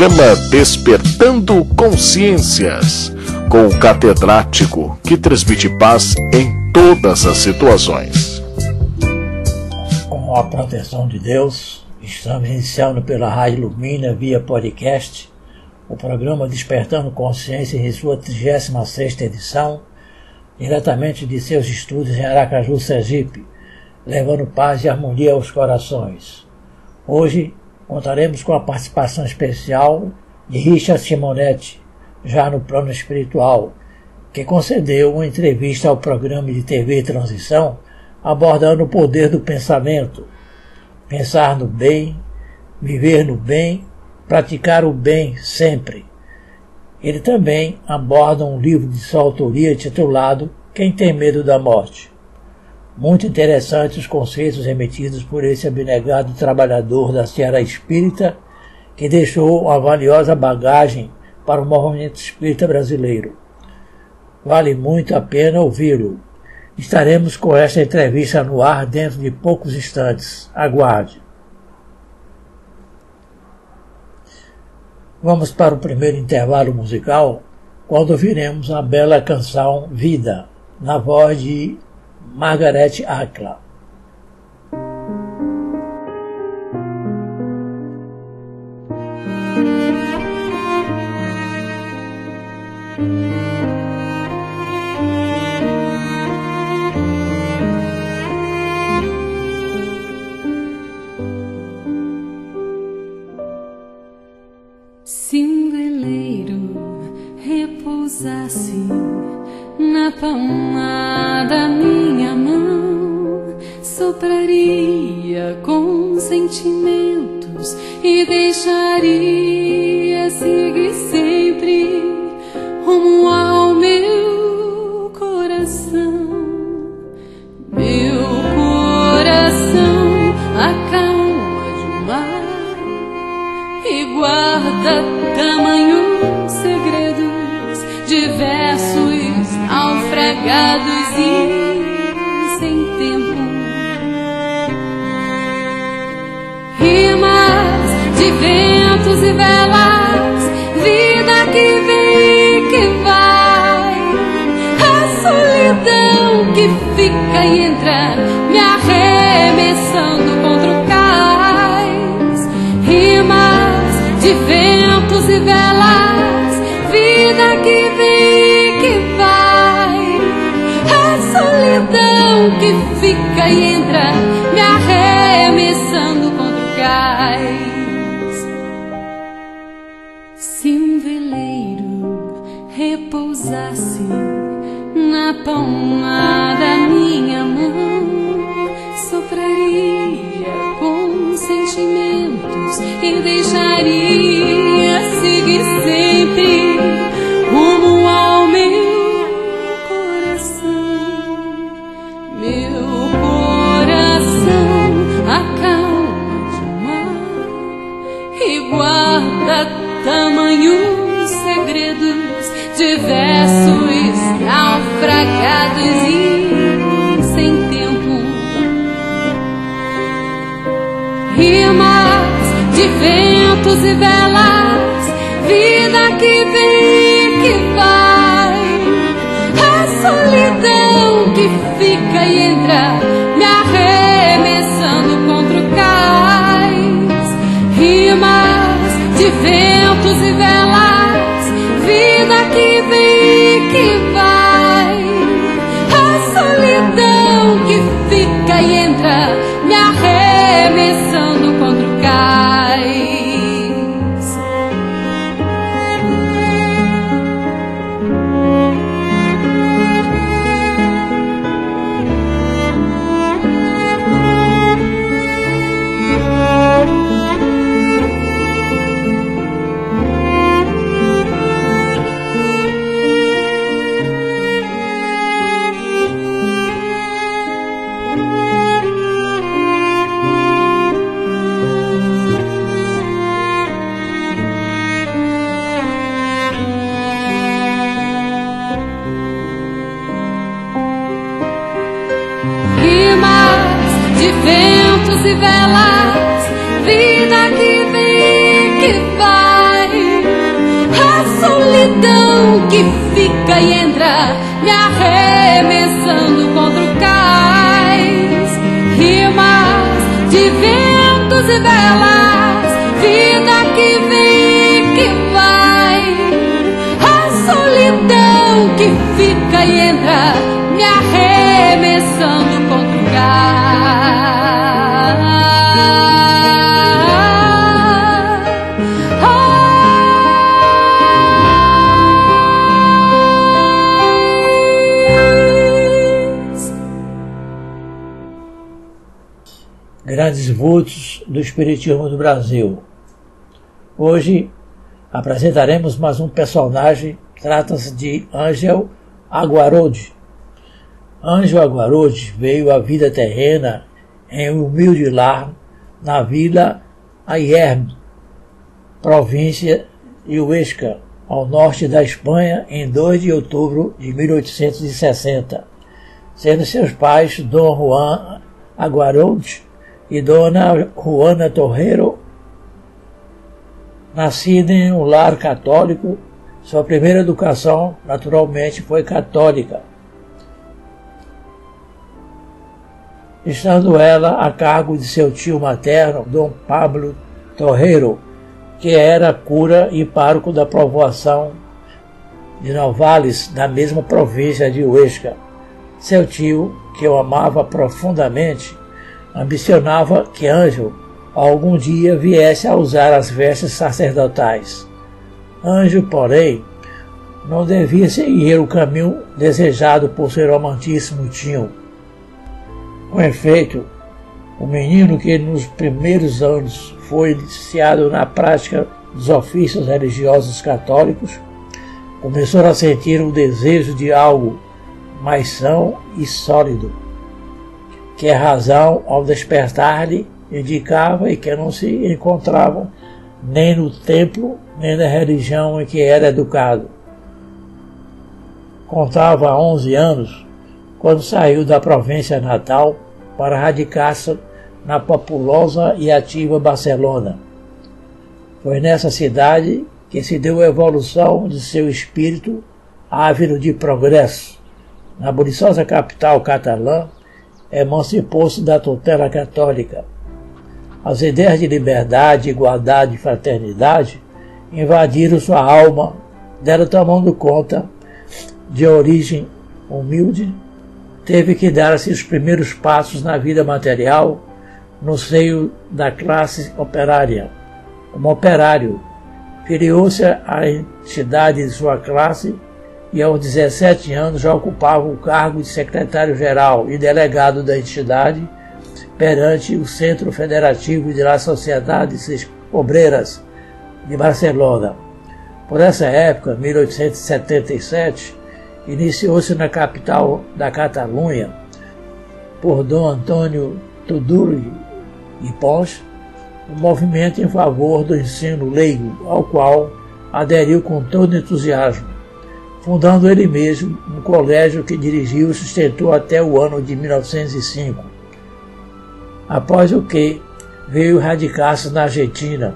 programa Despertando Consciências, com o catedrático que transmite paz em todas as situações. Com a proteção de Deus, estamos iniciando pela Rádio Lumina via podcast o programa Despertando Consciência em sua 36 edição, diretamente de seus estudos em Aracaju, Sergipe, levando paz e harmonia aos corações. Hoje contaremos com a participação especial de Richard Simonetti, já no plano espiritual, que concedeu uma entrevista ao programa de TV Transição abordando o poder do pensamento, pensar no bem, viver no bem, praticar o bem sempre. Ele também aborda um livro de sua autoria titulado Quem tem medo da morte. Muito interessantes os conceitos emitidos por esse abnegado trabalhador da Seara Espírita, que deixou uma valiosa bagagem para o movimento espírita brasileiro. Vale muito a pena ouvi-lo. Estaremos com esta entrevista no ar dentro de poucos instantes. Aguarde. Vamos para o primeiro intervalo musical, quando ouviremos a bela canção Vida, na voz de Margaret Akla. Se um repousasse na palmada sopraria com sentimentos e deixaria fica e entra, me arremessando contra o cais. Rimas de ventos e velas, vida que vem e que vai, a solidão que fica e entra, ventos e velas, vida que vem e que vai, a solidão que fica e entra, Brasil. Hoje apresentaremos mais um personagem, trata-se de Ângel Aguarode. Ângel Aguarode veio à vida terrena em um humilde lar na vila Ayerbe, província de Huesca, ao norte da Espanha, em 2 de outubro de 1860, sendo seus pais Dom Juan Aguarode e Dona Juana Torreiro. Nascida em um lar católico, sua primeira educação, naturalmente, foi católica. Estando ela a cargo de seu tio materno, Dom Pablo Torreiro, que era cura e pároco da povoação de Novales, da mesma província de Huesca. Seu tio, que o amava profundamente, ambicionava que Ângelo algum dia viesse a usar as vestes sacerdotais. Anjo, porém, não devia seguir o caminho desejado por seu romantíssimo tio. Com efeito, o menino que nos primeiros anos foi iniciado na prática dos ofícios religiosos católicos, começou a sentir um desejo de algo mais são e sólido, que a razão, ao despertar-lhe, indicava e que não se encontrava nem no templo, nem na religião em que era educado. Contava 11 anos quando saiu da província natal para radicar-se na populosa e ativa Barcelona. Foi nessa cidade que se deu a evolução de seu espírito ávido de progresso. Na buliçosa capital catalã, emancipou-se da tutela católica. As ideias de liberdade, igualdade e fraternidade invadiram sua alma, dela tomando conta de origem humilde, teve que dar-se os primeiros passos na vida material no seio da classe operária. Como operário, filiou-se à entidade de sua classe e aos 17 anos já ocupava o cargo de secretário-geral e delegado da entidade perante o Centro Federativo de las Sociedades Obreiras de Barcelona. Por essa época, 1877, iniciou-se na capital da Catalunha, por Dom Antônio Tuduri e Pons, um movimento em favor do ensino leigo, ao qual aderiu com todo entusiasmo, fundando ele mesmo um colégio que dirigiu e sustentou até o ano de 1905. Após o que veio radicar-se na Argentina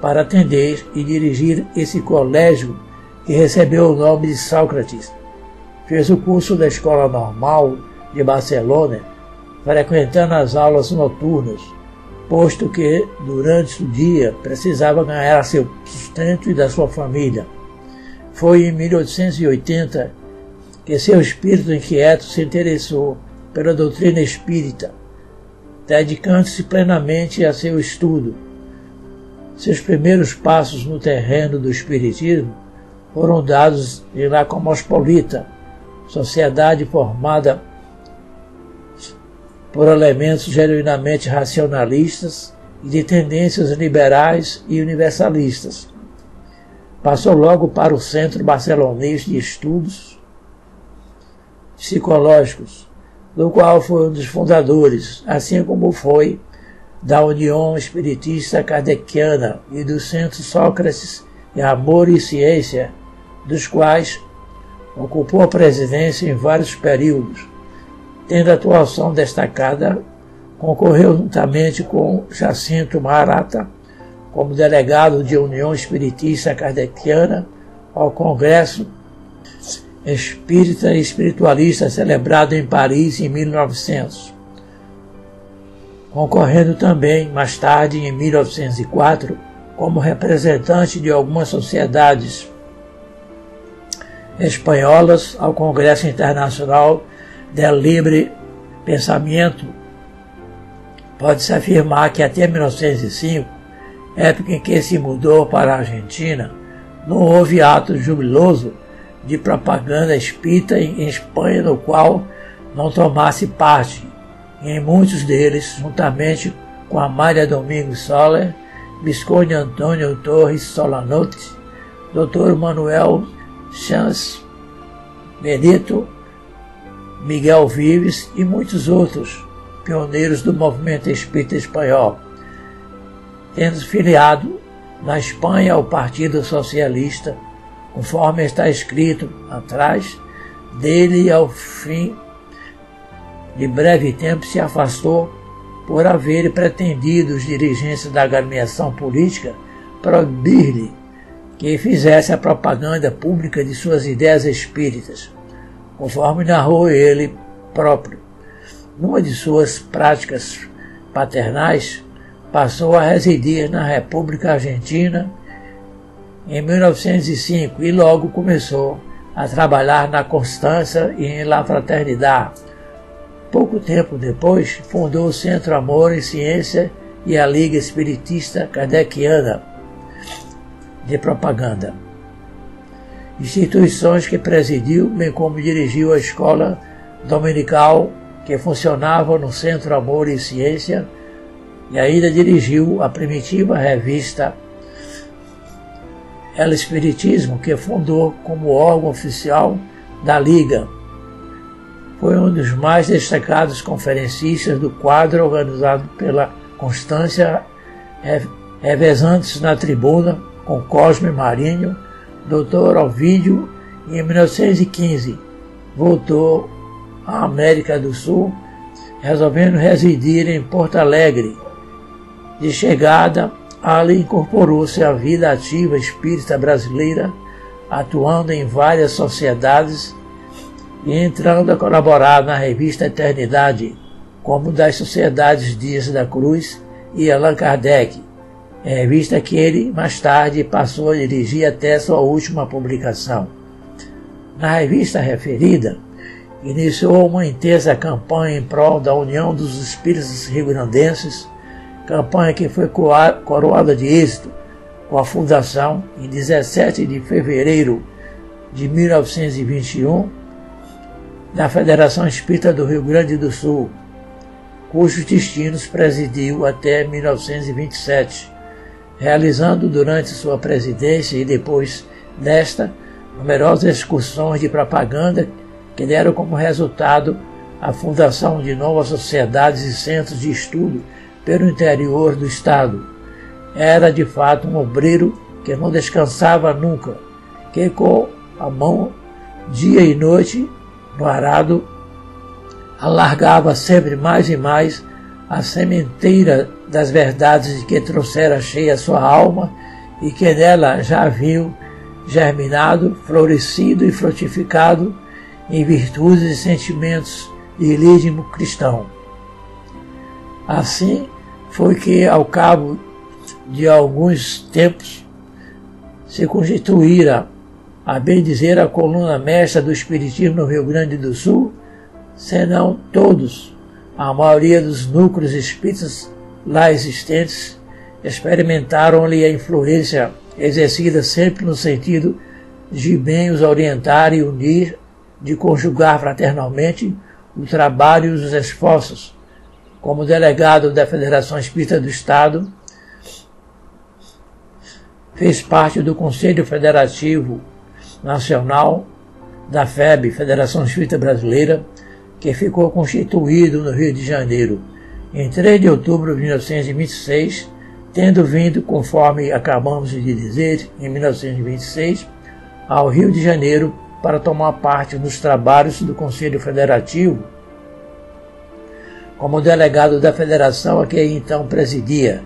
para atender e dirigir esse colégio que recebeu o nome de Sócrates. Fez o curso da Escola Normal de Barcelona, frequentando as aulas noturnas, posto que durante o dia precisava ganhar seu sustento e da sua família. Foi em 1880 que seu espírito inquieto se interessou pela doutrina espírita, dedicando-se plenamente a seu estudo. Seus primeiros passos no terreno do espiritismo foram dados em La Cosmopolita, sociedade formada por elementos genuinamente racionalistas e de tendências liberais e universalistas. Passou logo para o Centro Barcelonês de Estudos Psicológicos, do qual foi um dos fundadores, assim como foi da União Espiritista Kardeciana e do Centro Sócrates de Amor e Ciência, dos quais ocupou a presidência em vários períodos, tendo atuação destacada, concorreu juntamente com Jacinto Marata como delegado de União Espiritista Kardeciana ao Congresso espírita e espiritualista celebrado em Paris em 1900. Concorrendo também, mais tarde, em 1904, como representante de algumas sociedades espanholas ao Congresso Internacional del Libre Pensamento, pode-se afirmar que até 1905, época em que se mudou para a Argentina, não houve ato jubiloso de propaganda espírita em Espanha no qual não tomasse parte, em muitos deles, juntamente com Amália Domingos Soler, Visconde Antônio Torres Solanotti, Dr. Manuel Chance, Benito, Miguel Vives e muitos outros pioneiros do movimento espírita espanhol, tendo filiado na Espanha ao Partido Socialista, conforme está escrito atrás, dele ao fim de breve tempo se afastou por haver pretendido os dirigentes da agremiação política proibir-lhe que fizesse a propaganda pública de suas ideias espíritas, conforme narrou ele próprio. Numa de suas práticas paternais, passou a residir na República Argentina em 1905 e logo começou a trabalhar na Constância e em La Fraternidade. Pouco tempo depois, fundou o Centro Amor e Ciência e a Liga Espiritista Kardeciana de Propaganda. Instituições que presidiu, bem como dirigiu a escola dominical que funcionava no Centro Amor e Ciência e ainda dirigiu a primitiva revista El Espiritismo, que fundou como órgão oficial da Liga. Foi um dos mais destacados conferencistas do quadro organizado pela Constância, revezantes na tribuna com Cosme Marinho, Dr. Ovídio, e em 1915 voltou à América do Sul, resolvendo residir em Porto Alegre, de chegada, ali incorporou-se à vida ativa espírita brasileira, atuando em várias sociedades e entrando a colaborar na revista Eternidade, como das Sociedades Dias da Cruz e Allan Kardec, revista que ele mais tarde passou a dirigir até sua última publicação. Na revista referida, iniciou uma intensa campanha em prol da união dos espíritos rio-grandenses campanha que foi coroada de êxito com a fundação, em 17 de fevereiro de 1921, da Federação Espírita do Rio Grande do Sul, cujos destinos presidiu até 1927, realizando durante sua presidência e depois desta numerosas excursões de propaganda que deram como resultado a fundação de novas sociedades e centros de estudo pelo interior do estado. Era de fato um obreiro que não descansava nunca, que com a mão dia e noite no arado alargava sempre mais e mais a sementeira das verdades de que trouxera cheia sua alma e que nela já viu germinado, florescido e frutificado em virtudes e sentimentos de ilígimo cristão. Assim, foi que, ao cabo de alguns tempos, se constituíra, a bem dizer, a coluna mestra do Espiritismo no Rio Grande do Sul, senão todos, a maioria dos núcleos espíritas lá existentes, experimentaram-lhe a influência exercida sempre no sentido de bem os orientar e unir, de conjugar fraternalmente o trabalho e os esforços, como delegado da Federação Espírita do Estado, fez parte do Conselho Federativo Nacional da FEB, Federação Espírita Brasileira, que ficou constituído no Rio de Janeiro em 3 de outubro de 1926, tendo vindo, conforme acabamos de dizer, em 1926, ao Rio de Janeiro para tomar parte nos trabalhos do Conselho Federativo como delegado da federação a que então presidia.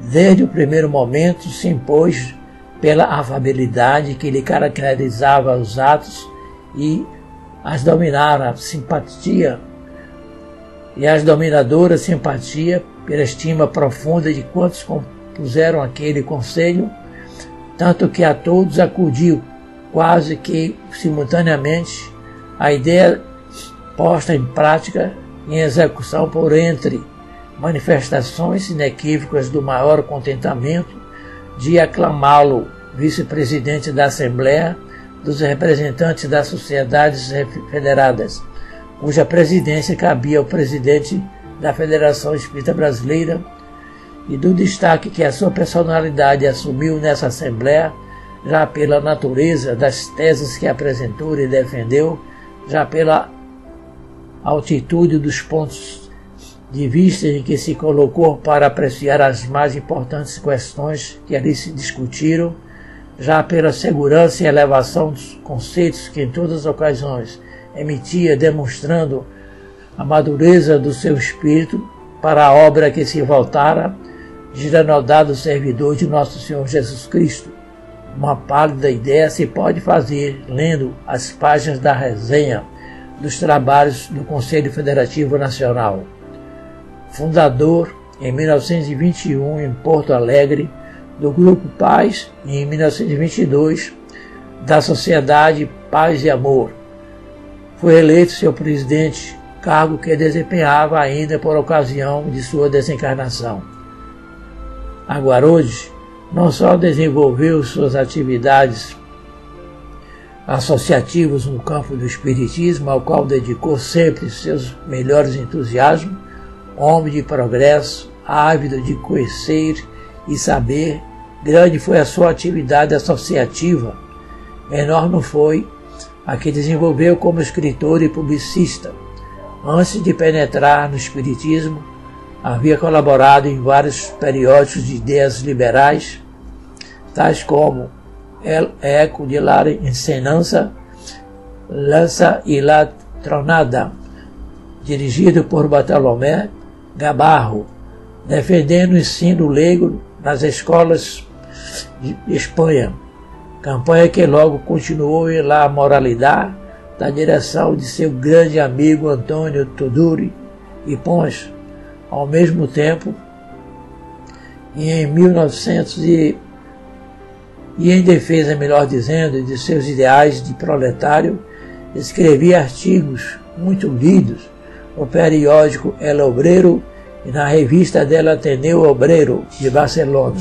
Desde o primeiro momento se impôs pela afabilidade que lhe caracterizava os atos e as dominaram a simpatia e as dominadoras simpatia pela estima profunda de quantos compuseram aquele conselho, tanto que a todos acudiu quase que simultaneamente a ideia posta em prática em execução por entre manifestações inequívocas do maior contentamento de aclamá-lo vice-presidente da Assembleia dos representantes das sociedades federadas, cuja presidência cabia ao presidente da Federação Espírita Brasileira, e do destaque que a sua personalidade assumiu nessa Assembleia, já pela natureza das teses que apresentou e defendeu, já pela altitude dos pontos de vista em que se colocou para apreciar as mais importantes questões que ali se discutiram, já pela segurança e elevação dos conceitos que em todas as ocasiões emitia, demonstrando a madureza do seu espírito para a obra que se voltara, giranodado servidor de nosso Senhor Jesus Cristo. Uma pálida ideia se pode fazer lendo as páginas da resenha dos trabalhos do Conselho Federativo Nacional. Fundador, em 1921, em Porto Alegre, do Grupo Paz e em 1922 da Sociedade Paz e Amor. Foi eleito seu presidente, cargo que desempenhava ainda por ocasião de sua desencarnação. Aguarode não só desenvolveu suas atividades associativas no campo do espiritismo, ao qual dedicou sempre seus melhores entusiasmos, homem de progresso, ávido de conhecer e saber, grande foi a sua atividade associativa, enorme foi a que desenvolveu como escritor e publicista. Antes de penetrar no Espiritismo, havia colaborado em vários periódicos de ideias liberais, tais como El Eco de la Ensenança, Lança e La Tronada, dirigido por Bartolomé Gabarro, defendendo o ensino leigo nas escolas de Espanha. Campanha que logo continuou em La Moralidade, da direção de seu grande amigo Antônio Tuduri e Pons. Ao mesmo tempo, e em 1900 e, e em defesa, melhor dizendo, de seus ideais de proletário, escrevia artigos muito lidos no periódico El Obreiro e na revista dela Ateneu Obreiro de Barcelona,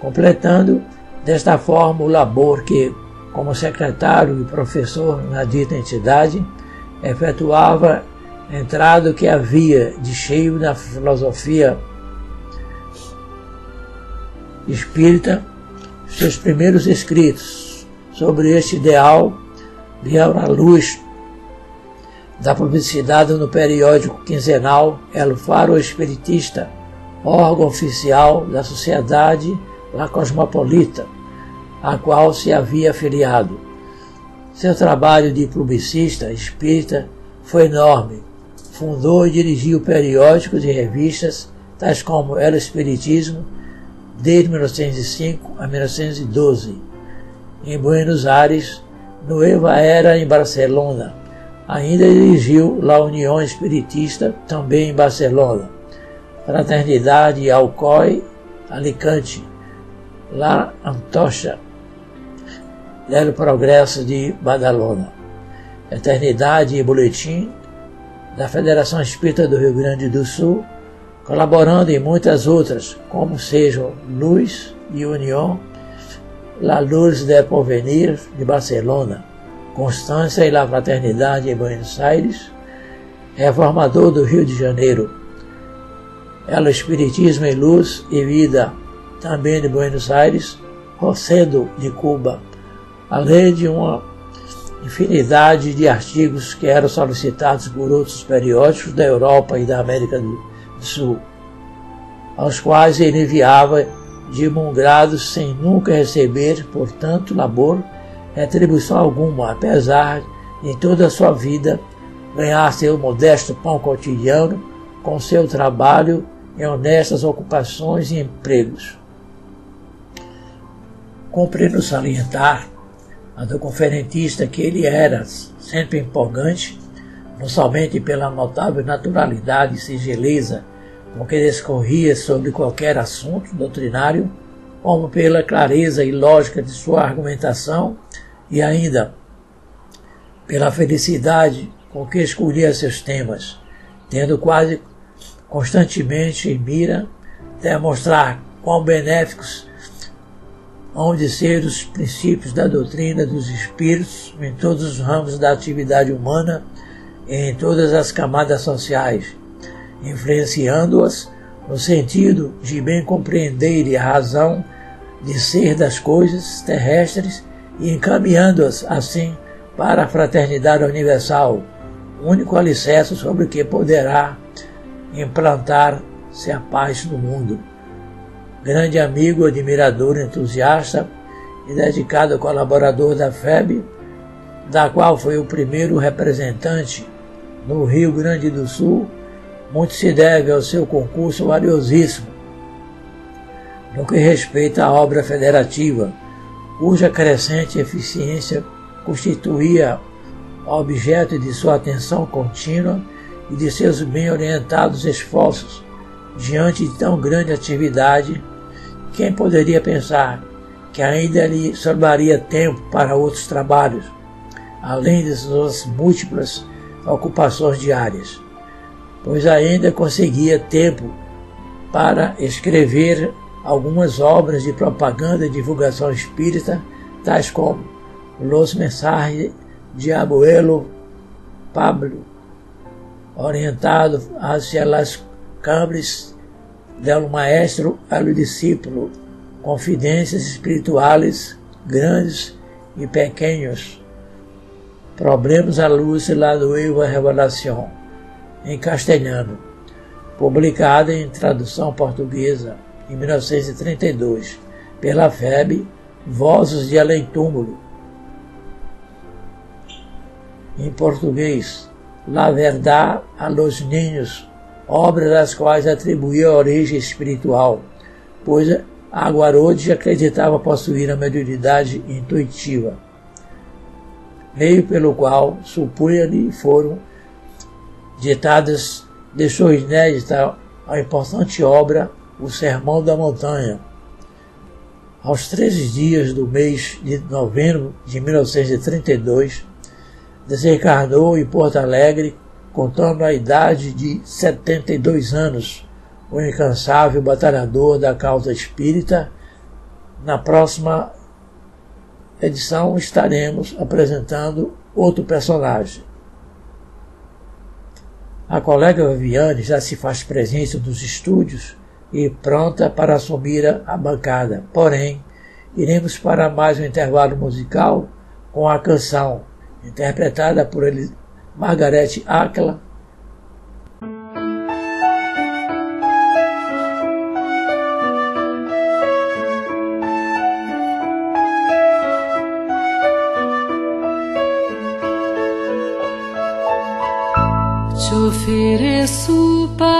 completando desta forma o labor que, como secretário e professor na dita entidade, efetuava entrado que havia de cheio na filosofia espírita, seus primeiros escritos sobre este ideal vieram à luz da publicidade no periódico quinzenal El Faro Espiritista, órgão oficial da Sociedade La Cosmopolita, a qual se havia afiliado. Seu trabalho de publicista espírita foi enorme. Fundou e dirigiu periódicos e revistas tais como El Espiritismo, desde 1905 a 1912. Em Buenos Aires, Nueva Era em Barcelona, Ainda dirigiu La União Espiritista, também em Barcelona, Fraternidade Alcoy, Alicante, La Antocha, Lelo Progresso de Badalona, Eternidade e Boletim da Federação Espírita do Rio Grande do Sul, colaborando em muitas outras, como sejam Luz e União, La Luz del Porvenir de Barcelona, Constância e La Fraternidade em Buenos Aires, reformador do Rio de Janeiro. Ela Espiritismo em Luz e Vida, também de Buenos Aires, Rocedo de Cuba, além de uma infinidade de artigos que eram solicitados por outros periódicos da Europa e da América do Sul, aos quais ele enviava de bom grado sem nunca receber, portanto, labor retribuição alguma, apesar de em toda a sua vida ganhar seu modesto pão cotidiano com seu trabalho em honestas ocupações e empregos. Cumpre-nos salientar a do conferentista que ele era, sempre empolgante, não somente pela notável naturalidade e singeleza com que discorria sobre qualquer assunto doutrinário, como pela clareza e lógica de sua argumentação e ainda pela felicidade com que escolhia seus temas, tendo quase constantemente em mira demonstrar quão benéficos hão de ser os princípios da doutrina dos espíritos em todos os ramos da atividade humana em todas as camadas sociais, influenciando-as no sentido de bem compreenderem a razão de ser das coisas terrestres e encaminhando-as assim para a fraternidade universal, único alicerce sobre o que poderá implantar-se a paz no mundo. Grande amigo, admirador, entusiasta e dedicado colaborador da FEB, da qual foi o primeiro representante no Rio Grande do Sul, muito se deve ao seu concurso valiosíssimo no que respeita à obra federativa, cuja crescente eficiência constituía objeto de sua atenção contínua e de seus bem orientados esforços diante de tão grande atividade quem poderia pensar que ainda lhe sobraria tempo para outros trabalhos, além de suas múltiplas ocupações diárias, pois ainda conseguia tempo para escrever algumas obras de propaganda e divulgação espírita, tais como Los Mensajes de Abuelo Pablo, orientado hacia las cambres del maestro al discípulo, confidências espirituais grandes e pequenos, problemas à luz la nueva revelação, em castelhano, publicada em tradução portuguesa em 1932 pela FEB Vozes de Além Túmulo. Em português, La Verdad a los Niños, obras das quais atribuía origem espiritual, pois Aguarode acreditava possuir a mediunidade intuitiva, meio pelo qual supunha-lhe foram ditadas, deixou inédita a importante obra O Sermão da Montanha. Aos 13 dias do mês de novembro de 1932, desencarnou em Porto Alegre contando a idade de 72 anos, o incansável batalhador da causa espírita. Na próxima edição estaremos apresentando outro personagem. A colega Viviane já se faz presente nos estúdios e pronta para assumir a bancada. Porém, iremos para mais um intervalo musical com a canção interpretada por Margarete Áquila, ofereço paz,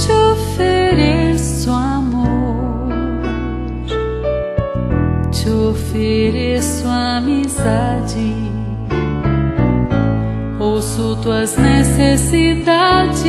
te ofereço amor, te ofereço amizade, ouço tuas necessidades,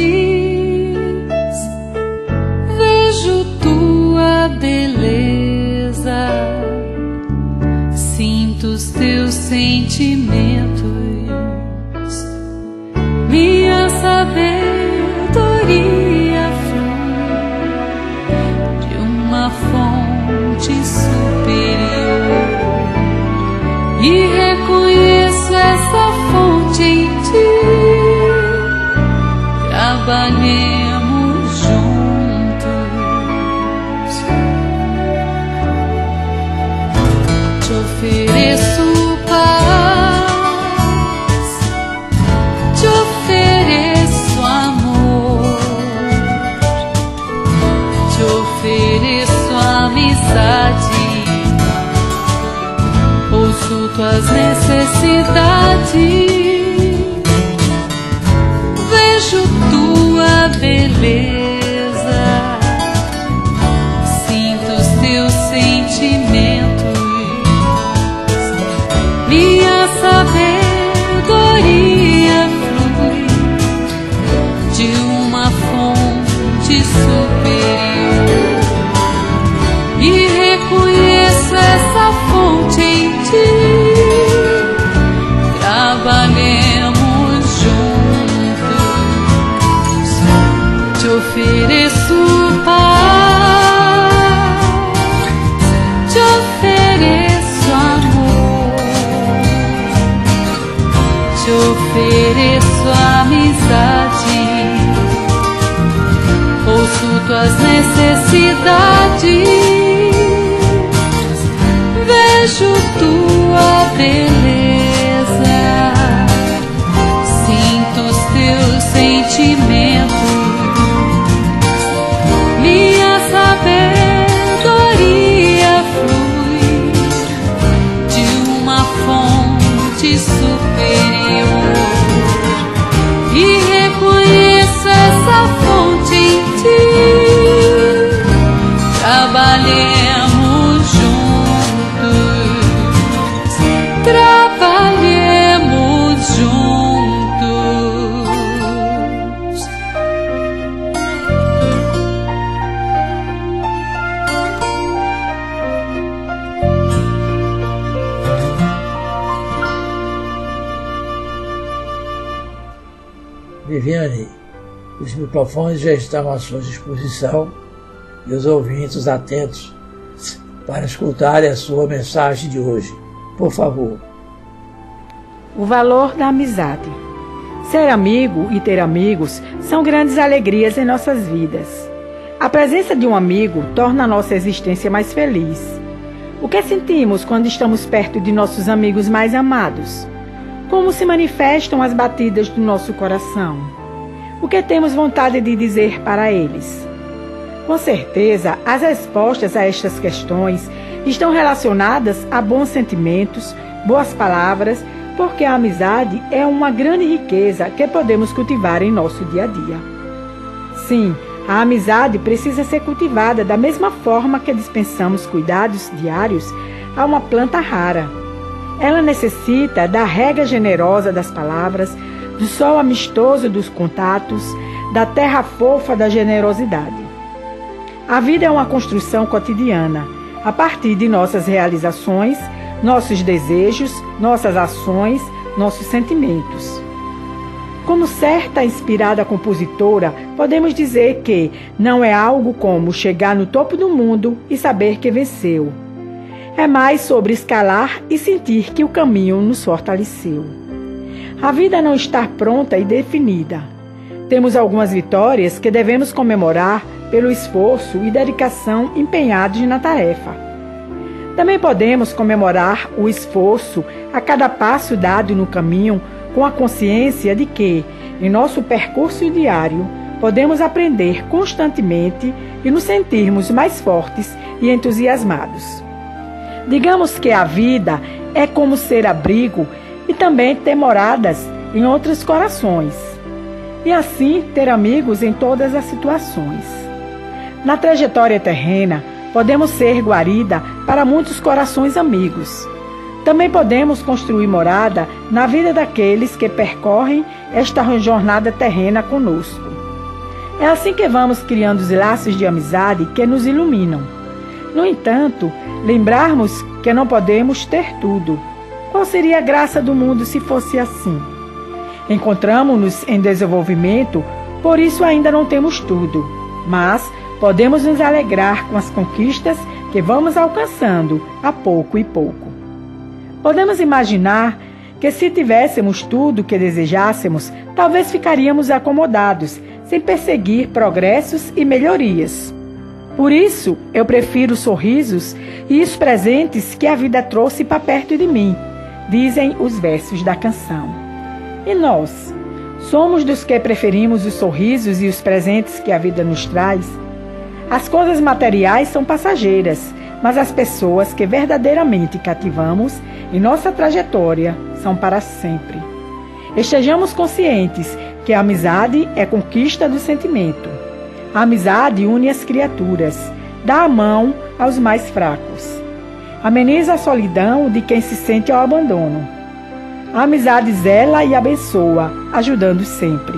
microfones já estão à sua disposição e os ouvintes atentos para escutarem a sua mensagem de hoje. Por favor. O valor da amizade. Ser amigo e ter amigos são grandes alegrias em nossas vidas. A presença de um amigo torna a nossa existência mais feliz. O que sentimos quando estamos perto de nossos amigos mais amados? Como se manifestam as batidas do nosso coração? O que temos vontade de dizer para eles? Com certeza, as respostas a estas questões estão relacionadas a bons sentimentos, boas palavras, porque a amizade é uma grande riqueza que podemos cultivar em nosso dia a dia. Sim, a amizade precisa ser cultivada da mesma forma que dispensamos cuidados diários a uma planta rara. Ela necessita da rega generosa das palavras, do sol amistoso dos contatos, da terra fofa da generosidade. A vida é uma construção cotidiana, a partir de nossas realizações, nossos desejos, nossas ações, nossos sentimentos. Como certa inspirada compositora, podemos dizer que não é algo como chegar no topo do mundo e saber que venceu. É mais sobre escalar e sentir que o caminho nos fortaleceu. A vida não está pronta e definida. Temos algumas vitórias que devemos comemorar pelo esforço e dedicação empenhados na tarefa. Também podemos comemorar o esforço a cada passo dado no caminho com a consciência de que, em nosso percurso diário, podemos aprender constantemente e nos sentirmos mais fortes e entusiasmados. Digamos que a vida é como ser abrigo e também ter moradas em outros corações, e assim ter amigos em todas as situações. Na trajetória terrena, podemos ser guarida para muitos corações amigos. Também podemos construir morada na vida daqueles que percorrem esta jornada terrena conosco. É assim que vamos criando os laços de amizade que nos iluminam. No entanto, lembrarmos que não podemos ter tudo. Qual seria a graça do mundo se fosse assim? Encontramos-nos em desenvolvimento, por isso ainda não temos tudo, mas podemos nos alegrar com as conquistas que vamos alcançando a pouco e pouco. Podemos imaginar que se tivéssemos tudo o que desejássemos, talvez ficaríamos acomodados, sem perseguir progressos e melhorias. Por isso, eu prefiro sorrisos e os presentes que a vida trouxe para perto de mim, dizem os versos da canção. E nós? Somos dos que preferimos os sorrisos e os presentes que a vida nos traz? As coisas materiais são passageiras, mas as pessoas que verdadeiramente cativamos em nossa trajetória são para sempre. Estejamos conscientes que a amizade é conquista do sentimento. A amizade une as criaturas, dá a mão aos mais fracos. Ameniza a solidão de quem se sente ao abandono. A amizade zela e abençoa, ajudando sempre.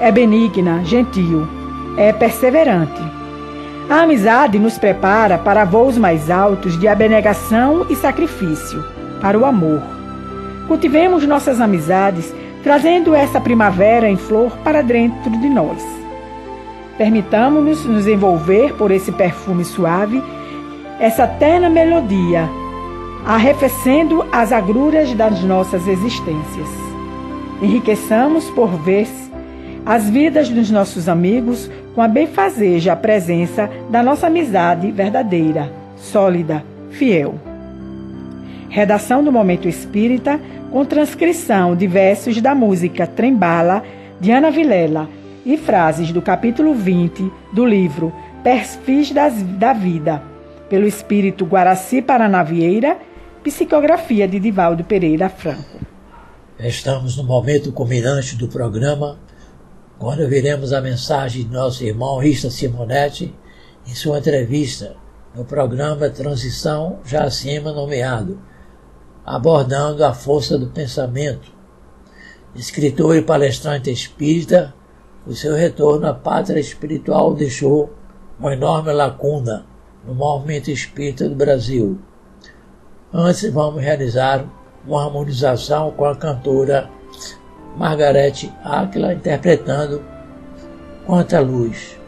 É benigna, gentil, é perseverante. A amizade nos prepara para voos mais altos de abnegação e sacrifício, para o amor. Cultivemos nossas amizades, trazendo essa primavera em flor para dentro de nós. Permitamos-nos nos envolver por esse perfume suave, essa terna melodia, arrefecendo as agruras das nossas existências. Enriqueçamos por vez as vidas dos nossos amigos com a benfazeja presença da nossa amizade verdadeira, sólida, fiel. Redação do Momento Espírita com transcrição de versos da música Trembala de Ana Vilela e frases do capítulo 20 do livro Perfis das, da Vida, pelo espírito Guaraci Paranavieira, psicografia de Divaldo Pereira Franco. Estamos no momento culminante do programa quando veremos a mensagem de nosso irmão Rista Simonetti em sua entrevista no programa Transição já acima nomeado, abordando a força do pensamento. Escritor e palestrante espírita, o seu retorno à pátria espiritual deixou uma enorme lacuna no movimento espírita do Brasil. Antes vamos realizar uma harmonização com a cantora Margarete Áquila interpretando Quanta Luz.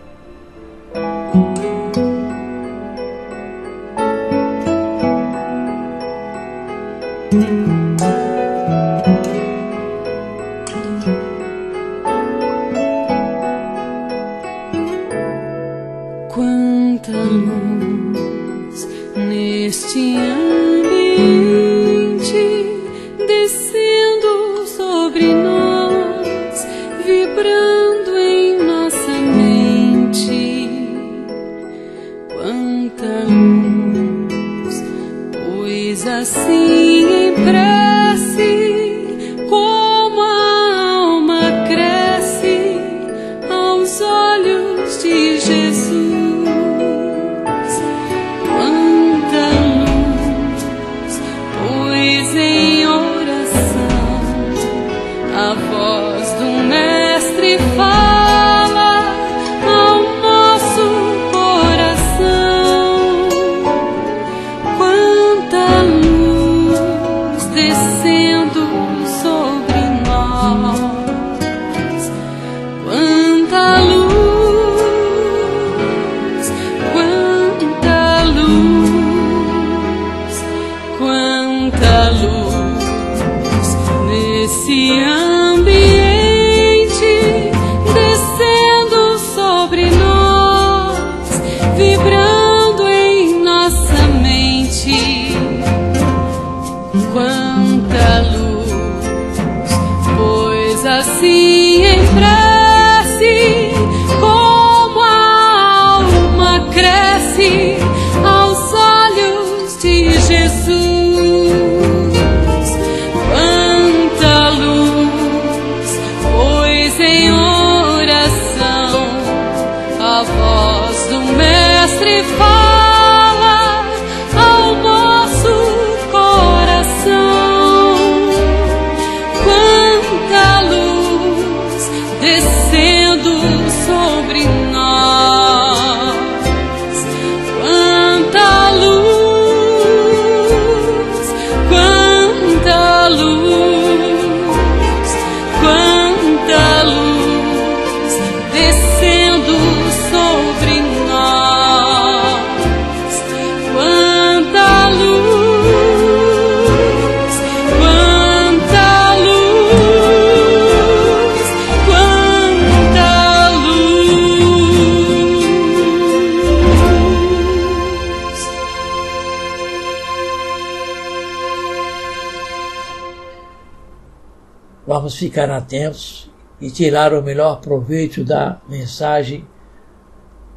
Ficar atentos e tirar o melhor proveito da mensagem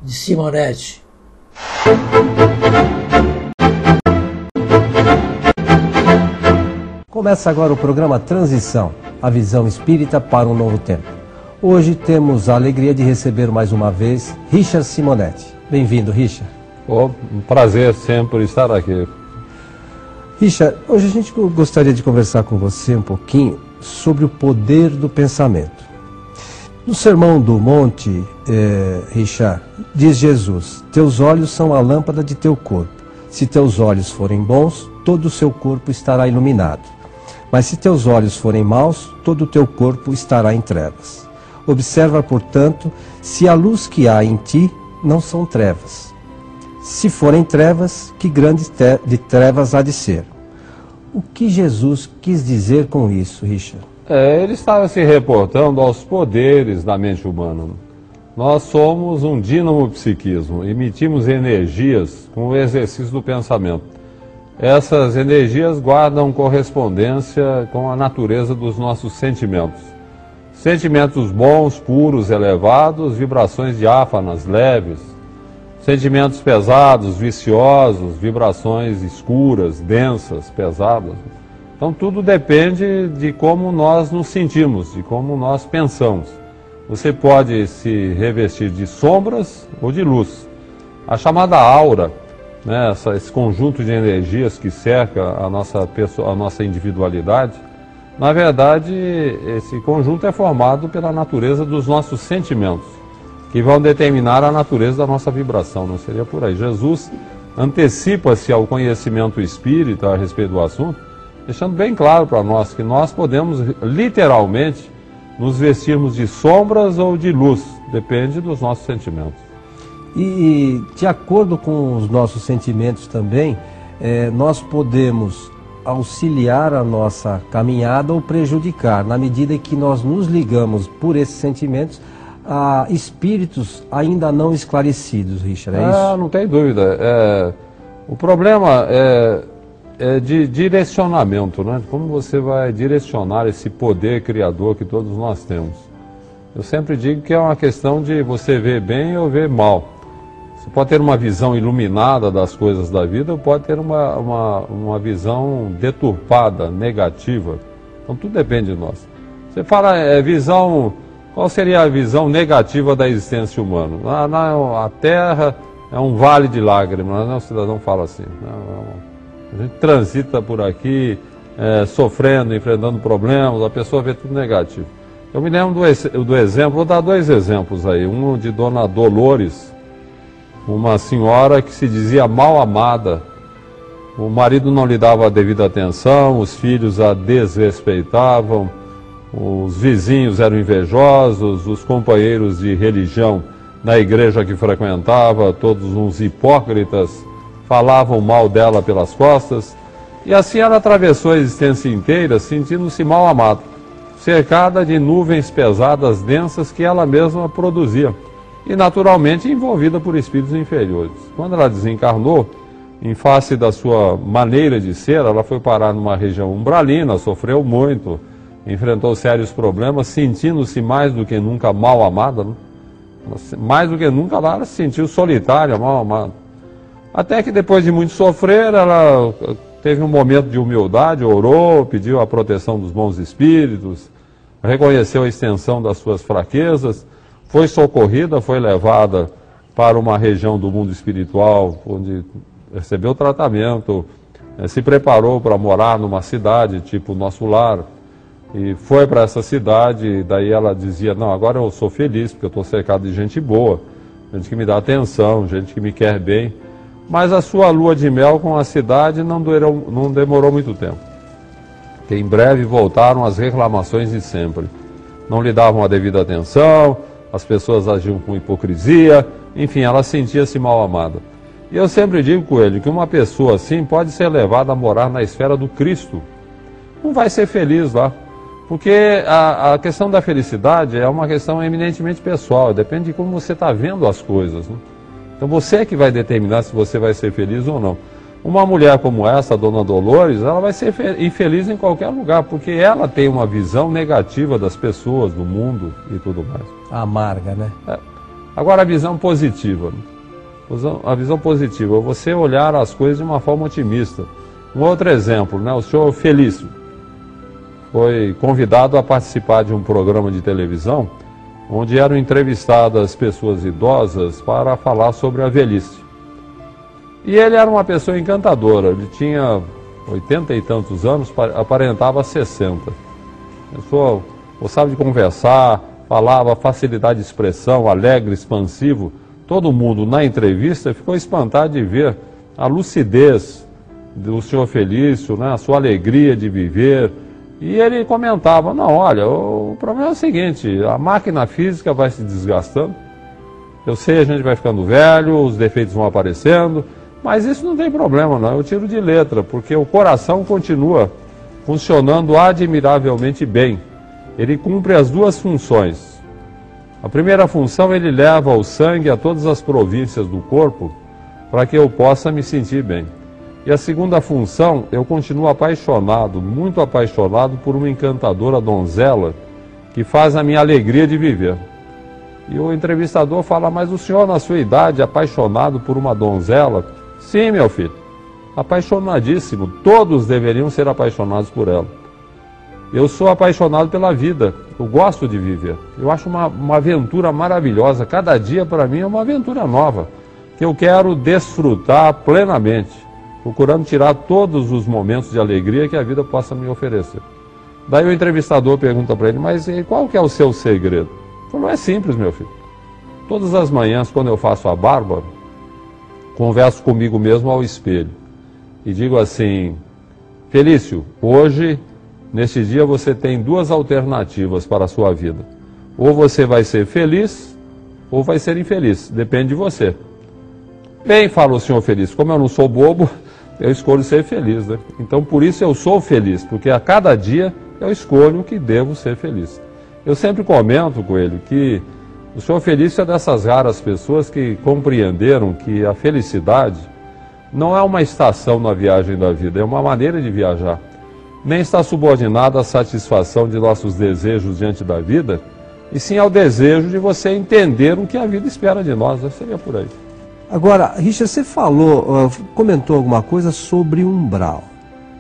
de Simonetti. Começa agora o programa Transição, a visão espírita para um novo tempo. Hoje temos a alegria de receber mais uma vez Richard Simonetti. Bem-vindo, Richard. Oh, um prazer sempre estar aqui. Richard, hoje a gente gostaria de conversar com você um pouquinho sobre o poder do pensamento. No Sermão do Monte, eh, Richard, diz Jesus: Teus olhos são a lâmpada de teu corpo. Se teus olhos forem bons, todo o seu corpo estará iluminado. Mas se teus olhos forem maus, todo o teu corpo estará em trevas. Observa, portanto, se a luz que há em ti não são trevas. Se forem trevas, que grande de trevas há de ser. O que Jesus quis dizer com isso, Richard? É, ele estava se reportando aos poderes da mente humana. Nós somos um dínamo psiquismo, emitimos energias com o exercício do pensamento. Essas energias guardam correspondência com a natureza dos nossos sentimentos. Sentimentos bons, puros, elevados, vibrações diáfanas, leves. Sentimentos pesados, viciosos, vibrações escuras, densas, pesadas. Então tudo depende de como nós nos sentimos, de como nós pensamos. Você pode se revestir de sombras ou de luz. A chamada aura, né, essa, esse conjunto de energias que cerca a nossa, pessoa, a nossa individualidade, na verdade, esse conjunto é formado pela natureza dos nossos sentimentos, que vão determinar a natureza da nossa vibração, não seria por aí. Jesus antecipa-se ao conhecimento espírita a respeito do assunto, deixando bem claro para nós que nós podemos literalmente nos vestirmos de sombras ou de luz, depende dos nossos sentimentos. E de acordo com os nossos sentimentos também, é, nós podemos auxiliar a nossa caminhada ou prejudicar, na medida que nós nos ligamos por esses sentimentos a espíritos ainda não esclarecidos, Richard, é ah, não tem dúvida. É, o problema é é de direcionamento, né? Como você vai direcionar esse poder criador que todos nós temos. Eu sempre digo que é uma questão de você ver bem ou ver mal. Você pode ter uma visão iluminada das coisas da vida ou pode ter uma, uma, uma visão deturpada, negativa. Então tudo depende de nós. Você fala, é, visão. Qual seria a visão negativa da existência humana? Na, na, a Terra é um vale de lágrimas, né? o cidadão fala assim. Não, não, a gente transita por aqui é, sofrendo, enfrentando problemas, a pessoa vê tudo negativo. Eu me lembro do, do exemplo, vou dar dois exemplos aí. Um de Dona Dolores, uma senhora que se dizia mal amada. O marido não lhe dava a devida atenção, os filhos a desrespeitavam, os vizinhos eram invejosos, os companheiros de religião na igreja que frequentava, todos uns hipócritas falavam mal dela pelas costas, e assim ela atravessou a existência inteira sentindo-se mal amada, cercada de nuvens pesadas, densas que ela mesma produzia, e naturalmente envolvida por espíritos inferiores. Quando ela desencarnou, em face da sua maneira de ser, ela foi parar numa região umbralina, sofreu muito, enfrentou sérios problemas, sentindo-se mais do que nunca mal amada. Né? Mais do que nunca ela se sentiu solitária, mal amada. Até que depois de muito sofrer, ela teve um momento de humildade, orou, pediu a proteção dos bons espíritos, reconheceu a extensão das suas fraquezas, foi socorrida, foi levada para uma região do mundo espiritual, onde recebeu tratamento, eh, se preparou para morar numa cidade tipo nosso lar, e foi para essa cidade, daí ela dizia, não, agora eu sou feliz, porque eu estou cercado de gente boa, gente que me dá atenção, gente que me quer bem. Mas a sua lua de mel com a cidade não, durou, não demorou muito tempo. Que em breve voltaram as reclamações de sempre. Não lhe davam a devida atenção, as pessoas agiam com hipocrisia, enfim, ela sentia-se mal amada. E eu sempre digo com ele que uma pessoa assim pode ser levada a morar na esfera do Cristo. Não vai ser feliz lá. Porque a, a questão da felicidade é uma questão eminentemente pessoal, depende de como você está vendo as coisas. Né? Então você é que vai determinar se você vai ser feliz ou não. Uma mulher como essa, a dona Dolores, ela vai ser infeliz em qualquer lugar, porque ela tem uma visão negativa das pessoas, do mundo e tudo mais. Amarga, né? É. Agora a visão positiva. Né? A visão positiva, você olhar as coisas de uma forma otimista. Um outro exemplo, né? o senhor Felício foi convidado a participar de um programa de televisão onde eram entrevistadas pessoas idosas para falar sobre a velhice. E ele era uma pessoa encantadora, ele tinha oitenta e tantos anos, aparentava 60. Pessoa gostava de conversar, falava facilidade de expressão, alegre, expansivo. Todo mundo na entrevista ficou espantado de ver a lucidez do senhor Felício, né, a sua alegria de viver. E ele comentava: não, olha, o problema é o seguinte: a máquina física vai se desgastando. Eu sei, a gente vai ficando velho, os defeitos vão aparecendo, mas isso não tem problema, não. Eu tiro de letra, porque o coração continua funcionando admiravelmente bem. Ele cumpre as duas funções. A primeira função, ele leva o sangue a todas as províncias do corpo para que eu possa me sentir bem. E a segunda função, eu continuo apaixonado, muito apaixonado por uma encantadora donzela que faz a minha alegria de viver. E o entrevistador fala: Mas o senhor, na sua idade, apaixonado por uma donzela? Sim, meu filho, apaixonadíssimo. Todos deveriam ser apaixonados por ela. Eu sou apaixonado pela vida, eu gosto de viver. Eu acho uma, uma aventura maravilhosa. Cada dia, para mim, é uma aventura nova, que eu quero desfrutar plenamente, procurando tirar todos os momentos de alegria que a vida possa me oferecer. Daí o entrevistador pergunta para ele: Mas qual que é o seu segredo? Falou, é simples, meu filho. Todas as manhãs, quando eu faço a barba, converso comigo mesmo ao espelho e digo assim: Felício, hoje, neste dia, você tem duas alternativas para a sua vida. Ou você vai ser feliz, ou vai ser infeliz. Depende de você. Bem, fala o senhor feliz, como eu não sou bobo, eu escolho ser feliz. Né? Então, por isso eu sou feliz, porque a cada dia eu escolho que devo ser feliz. Eu sempre comento com ele que o senhor Felício é dessas raras pessoas que compreenderam que a felicidade não é uma estação na viagem da vida, é uma maneira de viajar. Nem está subordinada à satisfação de nossos desejos diante da vida, e sim ao desejo de você entender o que a vida espera de nós. Seria por aí. Agora, Richard, você falou, comentou alguma coisa sobre umbral.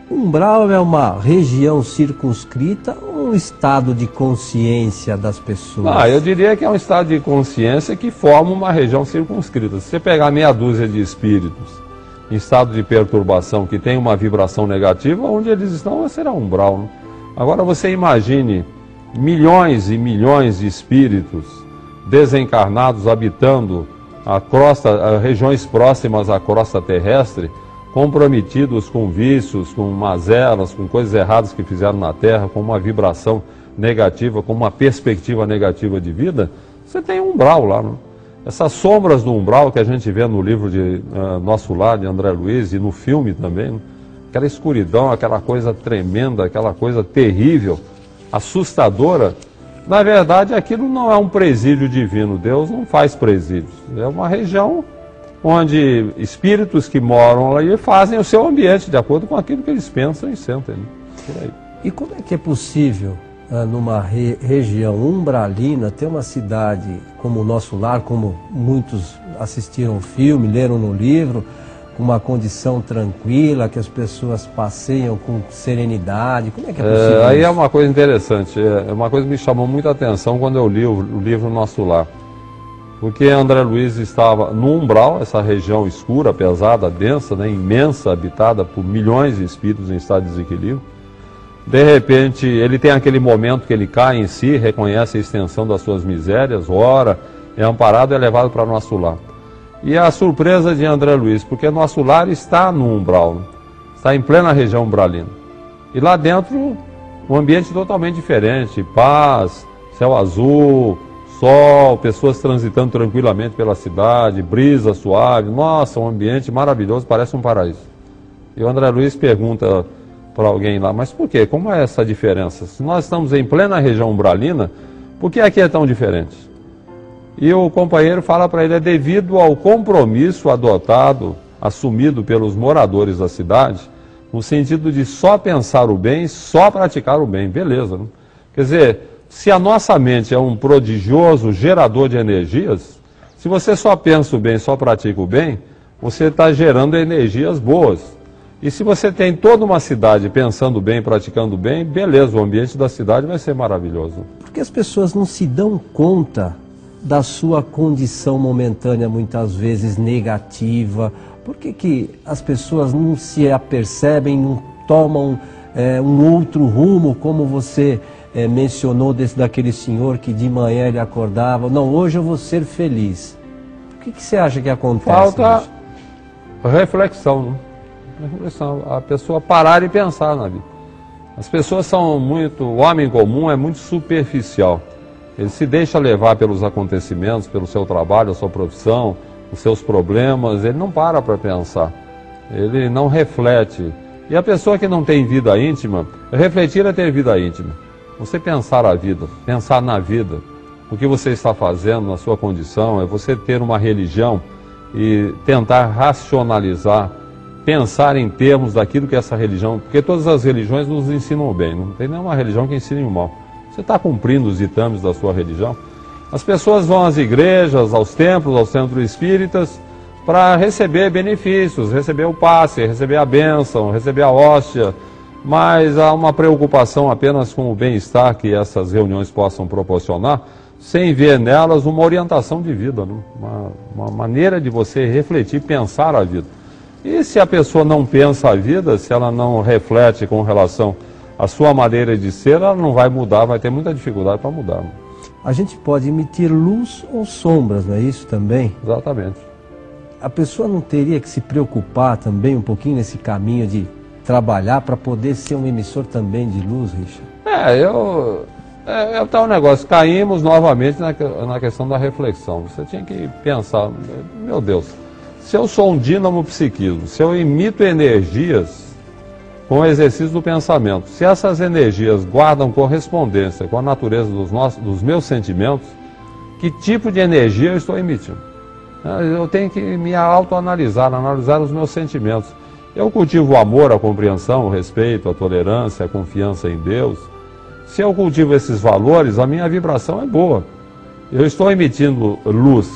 Umbral é uma região circunscrita ou um estado de consciência das pessoas? Ah, eu diria que é um estado de consciência que forma uma região circunscrita. Se você pegar meia dúzia de espíritos em estado de perturbação que tem uma vibração negativa, onde eles estão será umbral. Né? Agora você imagine milhões e milhões de espíritos desencarnados habitando a crosta, regiões próximas à crosta terrestre comprometidos com vícios, com mazelas, com coisas erradas que fizeram na Terra, com uma vibração negativa, com uma perspectiva negativa de vida, você tem um umbral lá. Não? Né? Essas sombras do umbral que a gente vê no livro de uh, Nosso Lar, de André Luiz, e no filme também, né? aquela escuridão, aquela coisa tremenda, aquela coisa terrível, assustadora, na verdade aquilo não é um presídio divino, Deus não faz presídios, é uma região onde espíritos que moram ali fazem o seu ambiente de acordo com aquilo que eles pensam e sentem. Né? E como é que é possível, ah, numa re região umbralina, ter uma cidade como o nosso lar, como muitos assistiram o filme, leram no livro, com uma condição tranquila, que as pessoas passeiam com serenidade? Como é que é possível? É, aí é uma coisa interessante, é, é uma coisa que me chamou muita atenção quando eu li o, o livro Nosso Lar porque André Luiz estava no umbral, essa região escura, pesada, densa, né, imensa, habitada por milhões de espíritos em estado de desequilíbrio. De repente, ele tem aquele momento que ele cai em si, reconhece a extensão das suas misérias, ora, é amparado e é levado para nosso lar. E a surpresa de André Luiz, porque nosso lar está no umbral, né? está em plena região umbralina. E lá dentro, um ambiente totalmente diferente, paz, céu azul, sol, pessoas transitando tranquilamente pela cidade, brisa suave. Nossa, um ambiente maravilhoso, parece um paraíso. E o André Luiz pergunta para alguém lá, mas por quê? Como é essa diferença? Se nós estamos em plena região umbralina, por que aqui é tão diferente? E o companheiro fala para ele, é devido ao compromisso adotado, assumido pelos moradores da cidade, no sentido de só pensar o bem, só praticar o bem. Beleza. Né? Quer dizer, se a nossa mente é um prodigioso gerador de energias, se você só pensa o bem, só pratica o bem, você está gerando energias boas. E se você tem toda uma cidade pensando bem, praticando bem, beleza, o ambiente da cidade vai ser maravilhoso. Porque as pessoas não se dão conta da sua condição momentânea, muitas vezes negativa. Por que, que as pessoas não se apercebem, não tomam é, um outro rumo, como você é, mencionou desse, daquele senhor que de manhã ele acordava, não, hoje eu vou ser feliz. O que, que você acha que acontece? Falta reflexão, né? reflexão, a pessoa parar e pensar na vida. As pessoas são muito, o homem comum é muito superficial. Ele se deixa levar pelos acontecimentos, pelo seu trabalho, a sua profissão, os seus problemas, ele não para para pensar. Ele não reflete. E a pessoa que não tem vida íntima, refletir é ter vida íntima. Você pensar a vida, pensar na vida, o que você está fazendo, na sua condição, é você ter uma religião e tentar racionalizar, pensar em termos daquilo que essa religião, porque todas as religiões nos ensinam bem, não tem nenhuma religião que ensine o mal. Você está cumprindo os ditames da sua religião? As pessoas vão às igrejas, aos templos, aos centros espíritas, para receber benefícios, receber o passe, receber a bênção, receber a hóstia, mas há uma preocupação apenas com o bem-estar que essas reuniões possam proporcionar, sem ver nelas uma orientação de vida, né? uma, uma maneira de você refletir, pensar a vida. E se a pessoa não pensa a vida, se ela não reflete com relação à sua maneira de ser, ela não vai mudar, vai ter muita dificuldade para mudar. Né? A gente pode emitir luz ou sombras, não é isso também? Exatamente. A pessoa não teria que se preocupar também um pouquinho nesse caminho de trabalhar para poder ser um emissor também de luz, Richard? É, eu. É, é tal negócio, caímos novamente na, na questão da reflexão. Você tinha que pensar, meu Deus, se eu sou um dínamo psiquismo, se eu emito energias com o exercício do pensamento, se essas energias guardam correspondência com a natureza dos, nossos, dos meus sentimentos, que tipo de energia eu estou emitindo? Eu tenho que me autoanalisar, analisar os meus sentimentos. Eu cultivo o amor, a compreensão, o respeito, a tolerância, a confiança em Deus. Se eu cultivo esses valores, a minha vibração é boa. Eu estou emitindo luz.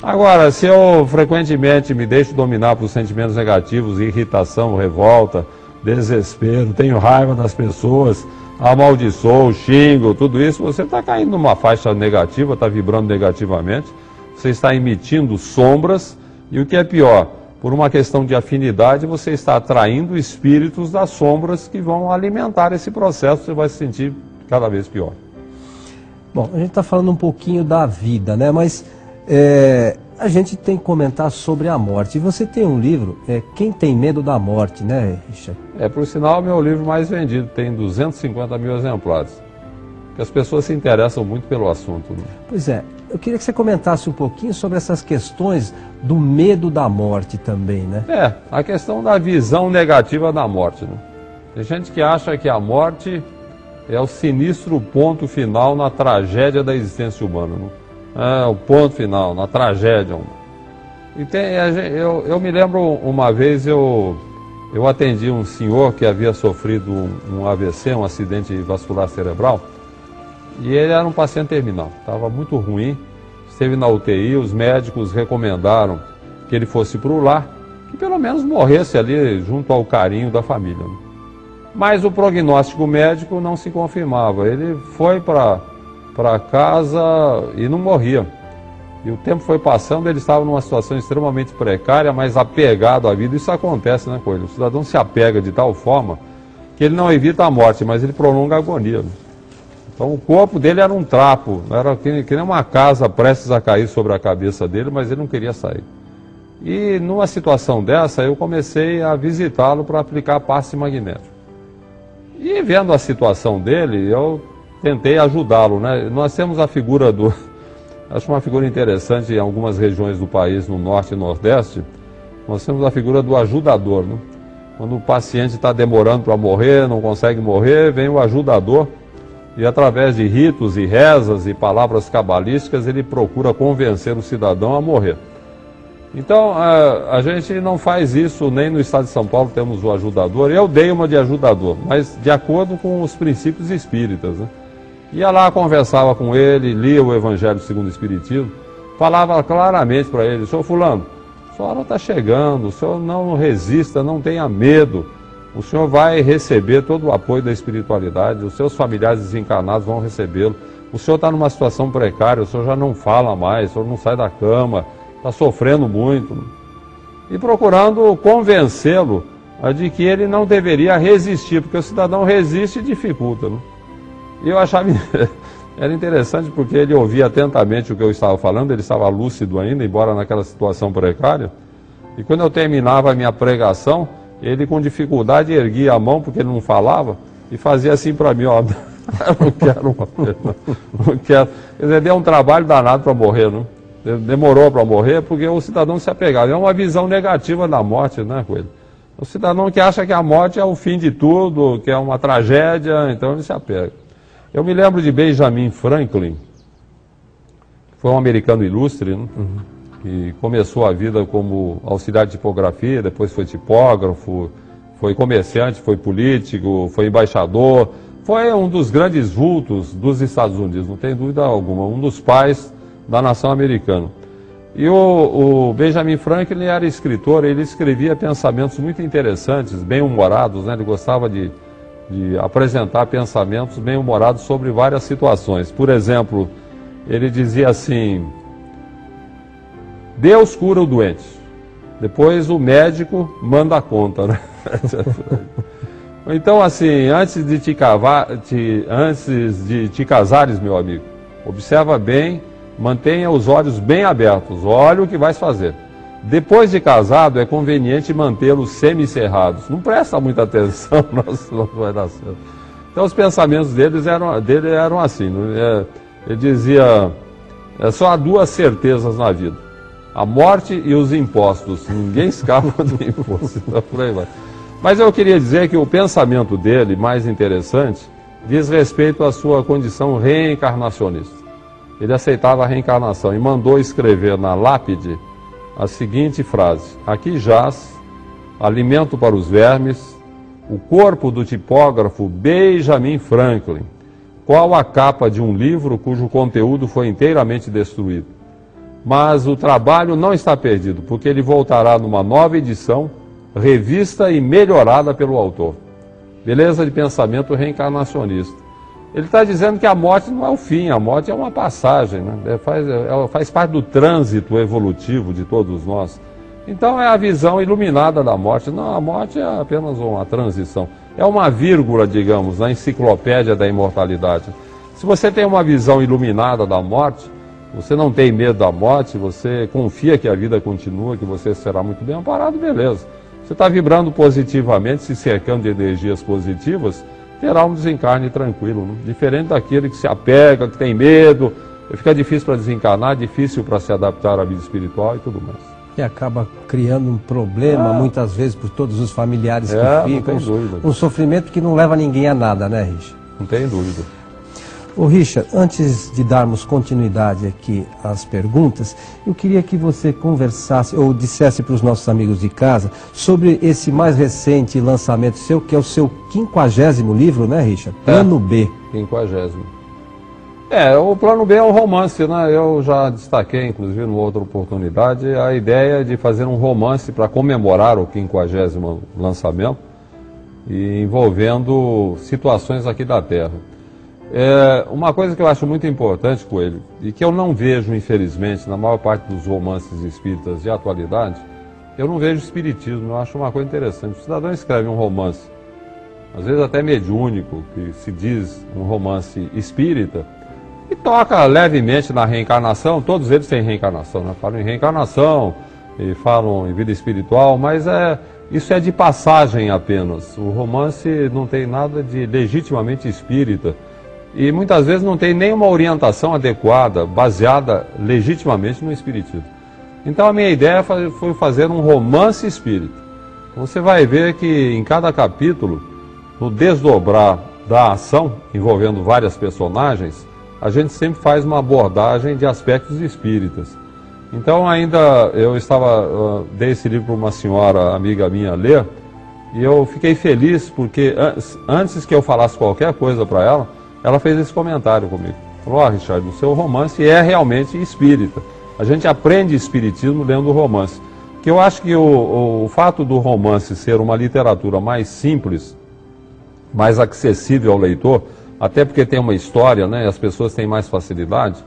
Agora, se eu frequentemente me deixo dominar por sentimentos negativos, irritação, revolta, desespero, tenho raiva das pessoas, amaldiçoo, xingo, tudo isso, você está caindo numa faixa negativa, está vibrando negativamente, você está emitindo sombras e o que é pior, por uma questão de afinidade, você está atraindo espíritos das sombras que vão alimentar esse processo, você vai se sentir cada vez pior. Bom, a gente está falando um pouquinho da vida, né? Mas é, a gente tem que comentar sobre a morte. E você tem um livro, é, Quem Tem Medo da Morte, né, Richard? É, por sinal, meu livro mais vendido, tem 250 mil exemplares. Porque as pessoas se interessam muito pelo assunto. Né? Pois é, eu queria que você comentasse um pouquinho sobre essas questões do medo da morte também, né? É, a questão da visão negativa da morte. Né? Tem gente que acha que a morte é o sinistro ponto final na tragédia da existência humana. Né? É o ponto final, na tragédia. E tem, eu, eu me lembro uma vez eu, eu atendi um senhor que havia sofrido um, um AVC, um acidente vascular cerebral. E ele era um paciente terminal, estava muito ruim, esteve na UTI, os médicos recomendaram que ele fosse para o lar, que pelo menos morresse ali junto ao carinho da família. Mas o prognóstico médico não se confirmava. Ele foi para casa e não morria. E o tempo foi passando, ele estava numa situação extremamente precária, mas apegado à vida. Isso acontece, né, Coelho? O cidadão se apega de tal forma que ele não evita a morte, mas ele prolonga a agonia. Né? Então o corpo dele era um trapo, era que, que nem uma casa prestes a cair sobre a cabeça dele, mas ele não queria sair. E numa situação dessa, eu comecei a visitá-lo para aplicar passe magnético. E vendo a situação dele, eu tentei ajudá-lo. Né? Nós temos a figura do. Acho uma figura interessante em algumas regiões do país, no norte e nordeste. Nós temos a figura do ajudador. Né? Quando o paciente está demorando para morrer, não consegue morrer, vem o ajudador e através de ritos e rezas e palavras cabalísticas ele procura convencer o cidadão a morrer. Então a, a, gente não faz isso nem no estado de São Paulo temos o ajudador. Eu dei uma de ajudador, mas de acordo com os princípios espíritas. Né? Ia lá, conversava com ele, lia o Evangelho segundo o Espiritismo, falava claramente para ele, senhor fulano, a senhora está chegando, o senhor não resista, não tenha medo o senhor vai receber todo o apoio da espiritualidade, os seus familiares desencarnados vão recebê-lo. O senhor está numa situação precária, o senhor já não fala mais, o senhor não sai da cama, está sofrendo muito. E procurando convencê-lo de que ele não deveria resistir, porque o cidadão resiste e dificulta. Né? E eu achava era interessante porque ele ouvia atentamente o que eu estava falando, ele estava lúcido ainda, embora naquela situação precária. E quando eu terminava a minha pregação, ele com dificuldade erguia a mão porque ele não falava e fazia assim para mim, ó, não quero morrer, não, não quero. Quer dizer, deu um trabalho danado para morrer, não? Demorou para morrer porque o cidadão se apegava. É uma visão negativa da morte, né, Coelho? O cidadão que acha que a morte é o fim de tudo, que é uma tragédia, então ele se apega. Eu me lembro de Benjamin Franklin, que foi um americano ilustre, né? uhum. que começou a vida como auxiliar de tipografia, depois foi tipógrafo, foi comerciante, foi político, foi embaixador, foi um dos grandes vultos dos Estados Unidos, não tem dúvida alguma, um dos pais da nação americana. E o, o, Benjamin Franklin era escritor, ele escrevia pensamentos muito interessantes, bem-humorados, né? ele gostava de, de apresentar pensamentos bem-humorados sobre várias situações. Por exemplo, ele dizia assim: Deus cura o doente, depois o médico manda a conta. Né? então, assim, antes de te, cavar, te, antes de te casares, meu amigo, observa bem mantenha os olhos bem abertos, olha o que vais fazer. Depois de casado, é conveniente mantê-los semicerrados. Não presta muita atenção, dar certo. Então, os pensamentos deles eram, dele eram assim. É, ele dizia: é, só há duas certezas na vida: a morte e os impostos. Ninguém escapa do imposto. Então, por aí vai. Mas eu queria dizer que o pensamento dele, mais interessante, diz respeito à sua condição reencarnacionista ele aceitava a reencarnação e mandou escrever na lápide a seguinte frase: Aqui jaz alimento para os vermes, o corpo do tipógrafo Benjamin Franklin, qual a capa de um livro cujo conteúdo foi inteiramente destruído. Mas o trabalho não está perdido, porque ele voltará numa nova edição, revista e melhorada pelo autor. Beleza de pensamento reencarnacionista. Ele está dizendo que a morte não é o fim, a morte é uma passagem, né? é, faz, é, faz parte do trânsito evolutivo de todos nós. Então é a visão iluminada da morte. Não, a morte é apenas uma transição. É uma vírgula, digamos, na enciclopédia da imortalidade. Se você tem uma visão iluminada da morte, você não tem medo da morte, você confia que a vida continua, que você será muito bem amparado, beleza. Você está vibrando positivamente, se cercando de energias positivas, terá um desencarne tranquilo, né? diferente daquele que se apega, que tem medo, fica difícil para desencarnar, difícil para se adaptar à vida espiritual e tudo mais. E acaba criando um problema, ah. muitas vezes, por todos os familiares é, que ficam. Um, um sofrimento que não leva ninguém a nada, né, Rich? Não tem dúvida. Ô Richard, antes de darmos continuidade aqui às perguntas, eu queria que você conversasse ou dissesse para os nossos amigos de casa sobre esse mais recente lançamento seu, que é o seu quinquagésimo livro, né, Richard? É. Plano é, B. Quinquagésimo. É, o Plano B é um romance, né? Eu já destaquei, inclusive, numa outra oportunidade, a ideia de fazer um romance para comemorar o quinquagésimo lançamento e envolvendo situações aqui da Terra. É, uma coisa que eu acho muito importante, Coelho, e que eu não vejo, infelizmente, na maior parte dos romances espíritas de atualidade, eu não vejo espiritismo, eu acho uma coisa interessante. O cidadão escreve um romance, às vezes até mediúnico, que se diz um romance espírita, e toca levemente na reencarnação, todos eles têm reencarnação, né? falam em reencarnação, e falam em vida espiritual, mas é, isso é de passagem apenas. O romance não tem nada de legitimamente espírita e muitas vezes não tem nenhuma orientação adequada, baseada legitimamente no Espiritismo. Então a minha ideia foi fazer um romance espírita. Você vai ver que em cada capítulo, no desdobrar da ação, envolvendo várias personagens, a gente sempre faz uma abordagem de aspectos espíritas. Então ainda eu estava, uh, dei esse livro para uma senhora amiga minha ler, e eu fiquei feliz porque antes que eu falasse qualquer coisa para ela, ela fez esse comentário comigo. Falou, ó, Richard, o seu romance é realmente espírita. A gente aprende espiritismo lendo o romance. Que eu acho que o, o fato do romance ser uma literatura mais simples, mais acessível ao leitor, até porque tem uma história, né, as pessoas têm mais facilidade,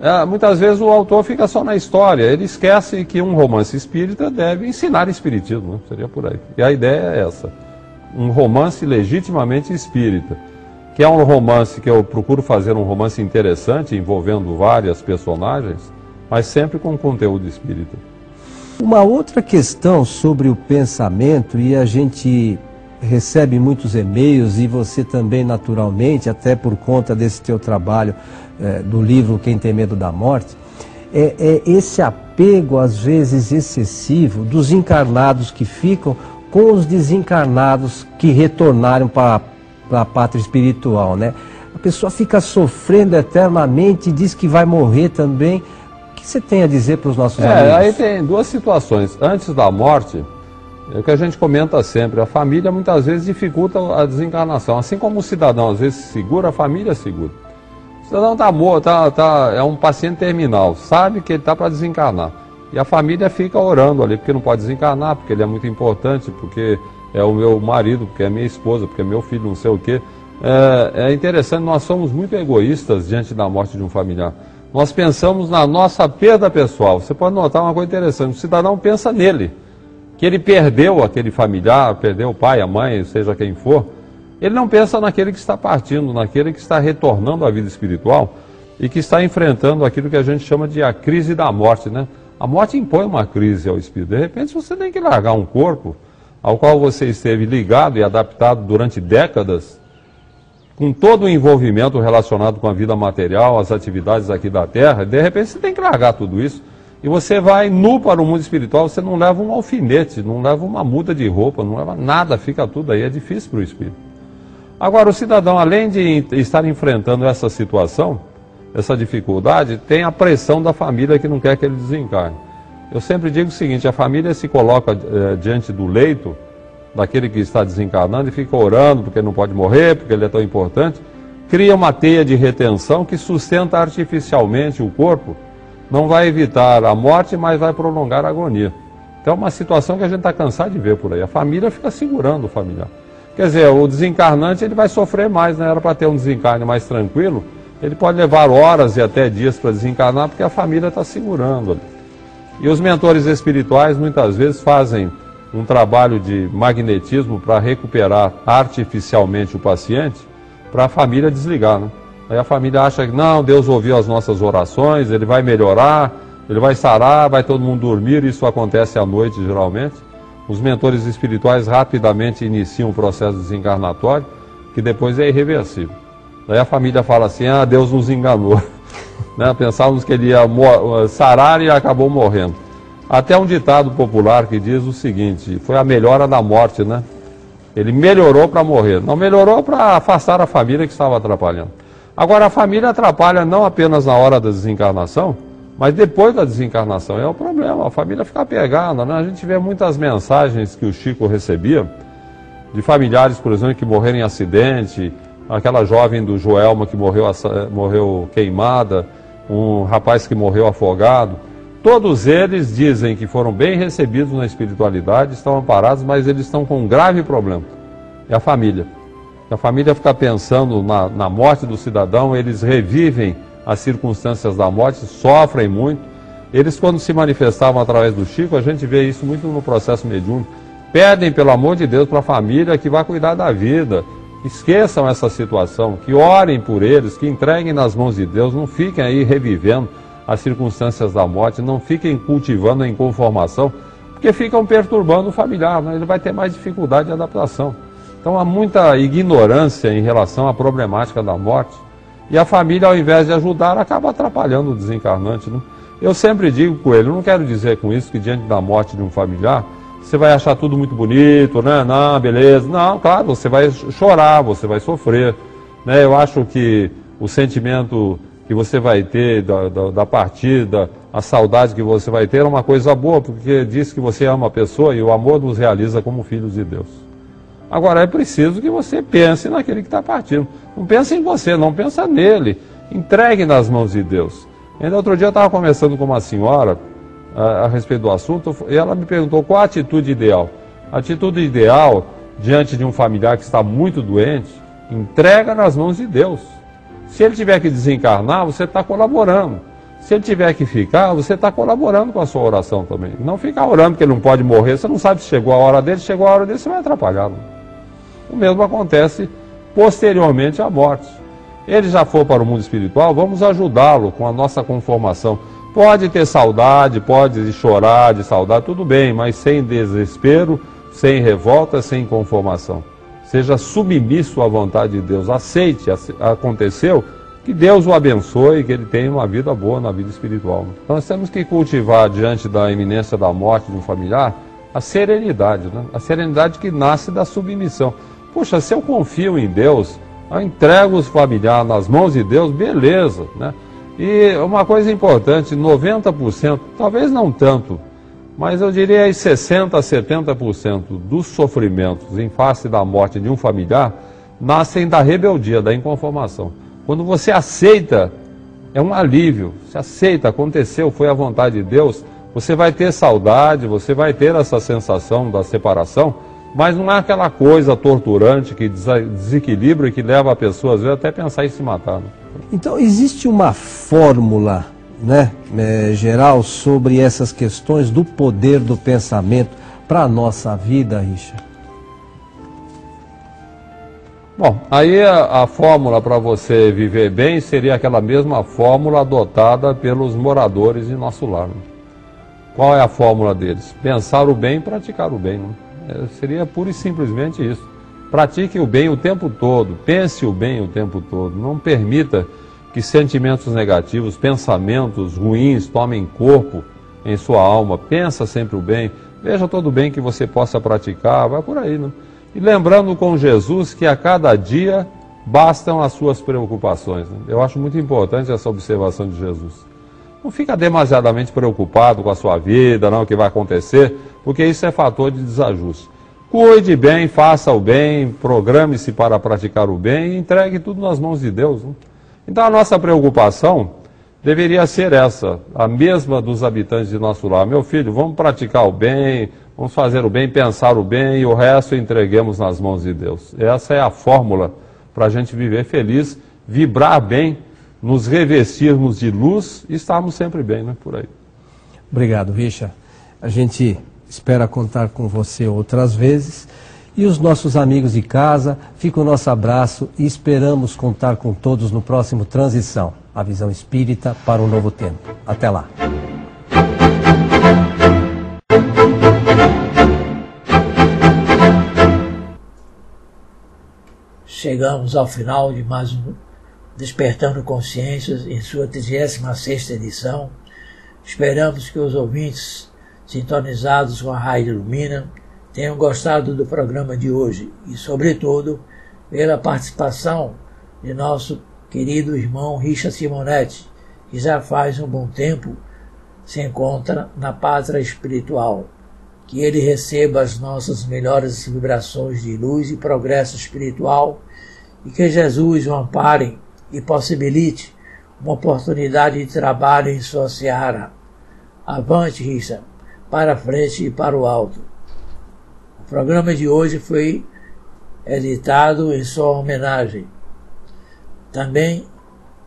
é, muitas vezes o autor fica só na história, ele esquece que um romance espírita deve ensinar espiritismo, né? seria por aí. E a ideia é essa, um romance legitimamente espírita que é um romance que eu procuro fazer um romance interessante, envolvendo várias personagens, mas sempre com conteúdo espírita. Uma outra questão sobre o pensamento, e a gente recebe muitos e-mails, e você também naturalmente, até por conta desse teu trabalho é, do livro Quem Tem Medo da Morte, é, é esse apego, às vezes excessivo, dos encarnados que ficam com os desencarnados que retornaram para a pátria espiritual, né? A pessoa fica sofrendo eternamente diz que vai morrer também. O que você tem a dizer para os nossos é, amigos? Aí tem duas situações. Antes da morte, é o que a gente comenta sempre, a família muitas vezes dificulta a desencarnação. Assim como o cidadão às vezes segura, a família segura. O cidadão está morto, tá, tá, é um paciente terminal, sabe que ele está para desencarnar. E a família fica orando ali, porque não pode desencarnar, porque ele é muito importante, porque é o meu marido, porque é minha esposa, porque é meu filho, não sei o quê. É, é interessante, nós somos muito egoístas diante da morte de um familiar. Nós pensamos na nossa perda pessoal. Você pode notar uma coisa interessante: o cidadão pensa nele, que ele perdeu aquele familiar, perdeu o pai, a mãe, seja quem for. Ele não pensa naquele que está partindo, naquele que está retornando à vida espiritual e que está enfrentando aquilo que a gente chama de a crise da morte, né? A morte impõe uma crise ao espírito. De repente você tem que largar um corpo ao qual você esteve ligado e adaptado durante décadas, com todo o envolvimento relacionado com a vida material, as atividades aqui da Terra, de repente você tem que largar tudo isso. E você vai nu para o mundo espiritual, você não leva um alfinete, não leva uma muda de roupa, não leva nada, fica tudo aí, é difícil para o espírito. Agora, o cidadão, além de estar enfrentando essa situação, essa dificuldade, tem a pressão da família que não quer que ele desencarne. Eu sempre digo o seguinte: a família se coloca eh, diante do leito daquele que está desencarnando e fica orando porque não pode morrer, porque ele é tão importante, cria uma teia de retenção que sustenta artificialmente o corpo, não vai evitar a morte, mas vai prolongar a agonia. Então é uma situação que a gente está cansado de ver por aí. A família fica segurando o familiar. Quer dizer, o desencarnante ele vai sofrer mais, né? Era para ter um desencarne mais tranquilo, ele pode levar horas e até dias para desencarnar, porque a família está segurando ali. E os mentores espirituais muitas vezes fazem um trabalho de magnetismo para recuperar artificialmente o paciente, para a família desligar. Né? Aí a família acha que não, Deus ouviu as nossas orações, ele vai melhorar, ele vai sarar, vai todo mundo dormir, isso acontece à noite geralmente. Os mentores espirituais rapidamente iniciam o processo desencarnatório, que depois é irreversível. Daí a família fala assim: ah, Deus nos enganou. né? Pensávamos que ele ia sarar e acabou morrendo. Até um ditado popular que diz o seguinte: foi a melhora da morte, né? Ele melhorou para morrer. Não melhorou para afastar a família que estava atrapalhando. Agora, a família atrapalha não apenas na hora da desencarnação, mas depois da desencarnação. É o problema, a família fica apegada. Né? A gente vê muitas mensagens que o Chico recebia de familiares, por exemplo, que morreram em acidente, aquela jovem do Joelma que morreu, morreu queimada, um rapaz que morreu afogado. Todos eles dizem que foram bem recebidos na espiritualidade, estão amparados, mas eles estão com um grave problema. É a família. A família fica pensando na, na morte do cidadão, eles revivem as circunstâncias da morte, sofrem muito. Eles, quando se manifestavam através do Chico, a gente vê isso muito no processo mediúnico, pedem, pelo amor de Deus, para a família que vá cuidar da vida, esqueçam essa situação, que orem por eles, que entreguem nas mãos de Deus, não fiquem aí revivendo as circunstâncias da morte, não fiquem cultivando a inconformação, porque ficam perturbando o familiar, né? ele vai ter mais dificuldade de adaptação. Então há muita ignorância em relação à problemática da morte, e a família, ao invés de ajudar, acaba atrapalhando o desencarnante. Né? Eu sempre digo com ele, não quero dizer com isso que diante da morte de um familiar, você vai achar tudo muito bonito, né? Não, beleza. Não, claro, você vai chorar, você vai sofrer. Né? Eu acho que o sentimento que você vai ter da, da, da, partida, a saudade que você vai ter é uma coisa boa, porque diz que você ama a pessoa e o amor nos realiza como filhos de Deus. Agora é preciso que você pense naquele que está partindo. Não pense em você, não pensa nele. Entregue nas mãos de Deus. Ainda outro dia eu estava conversando com uma senhora a, a respeito do assunto, e ela me perguntou qual a atitude ideal. A atitude ideal, diante de um familiar que está muito doente, entrega nas mãos de Deus. Se ele tiver que desencarnar, você está colaborando. Se ele tiver que ficar, você está colaborando com a sua oração também. Não ficar orando porque ele não pode morrer, você não sabe se chegou a hora dele, chegou a hora dele, você vai atrapalhá-lo. O mesmo acontece posteriormente à morte. Ele já for para o mundo espiritual, vamos ajudá-lo com a nossa conformação. Pode ter saudade, pode chorar de saudade, tudo bem, mas sem desespero, sem revolta, sem conformação. Seja submisso à vontade de Deus, aceite, aconteceu, que Deus o abençoe, que ele tenha uma vida boa na vida espiritual. Nós temos que cultivar diante da iminência da morte de um familiar a serenidade, né? a serenidade que nasce da submissão. Puxa, se eu confio em Deus, eu entrego os familiares nas mãos de Deus, beleza, né? E uma coisa importante, 90%, talvez não tanto, mas eu diria aí 60% a 70% dos sofrimentos em face da morte de um familiar nascem da rebeldia, da inconformação. Quando você aceita, é um alívio. Se aceita, aconteceu, foi a vontade de Deus, você vai ter saudade, você vai ter essa sensação da separação, mas não é aquela coisa torturante que desequilibra e que leva a pessoa às vezes até pensar em se matar. Né? Então, existe uma fórmula né, é, geral sobre essas questões do poder do pensamento para a nossa vida, Richard? Bom, aí a, a fórmula para você viver bem seria aquela mesma fórmula adotada pelos moradores de nosso lar. Né? Qual é a fórmula deles? Pensar o bem e praticar o bem. Né? É, seria pura e simplesmente isso. Pratique o bem o tempo todo, pense o bem o tempo todo. Não permita que sentimentos negativos, pensamentos ruins tomem corpo em sua alma. Pensa sempre o bem. Veja todo o bem que você possa praticar, vai por aí. Né? E lembrando com Jesus que a cada dia bastam as suas preocupações. Né? Eu acho muito importante essa observação de Jesus. Não fica demasiadamente preocupado com a sua vida, não, o que vai acontecer, porque isso é fator de desajuste. Cuide bem, faça o bem, programe-se para praticar o bem e entregue tudo nas mãos de Deus. Né? Então a nossa preocupação deveria ser essa, a mesma dos habitantes de nosso lar. Meu filho, vamos praticar o bem, vamos fazer o bem, pensar o bem e o resto entreguemos nas mãos de Deus. Essa é a fórmula para a gente viver feliz, vibrar bem, nos revestirmos de luz e estarmos sempre bem, né? Por aí. Obrigado, Richard. A gente espera contar com você outras vezes. E os nossos amigos de casa, fica o nosso abraço e esperamos contar com todos no próximo Transição, a visão espírita para um novo tempo. Até lá. Chegamos ao final de mais um Despertando Consciências em sua 36 edição. Esperamos que os ouvintes sintonizados com a Rádio Lumina, tenham gostado do programa de hoje e, sobretudo, pela participação de nosso querido irmão Richa Simonetti, que já faz um bom tempo se encontra na pátria espiritual. Que ele receba as nossas melhores vibrações de luz e progresso espiritual e que Jesus o ampare e possibilite uma oportunidade de trabalho em sua seara. Avante, Rissa! para frente e para o alto. O programa de hoje foi editado em sua homenagem. Também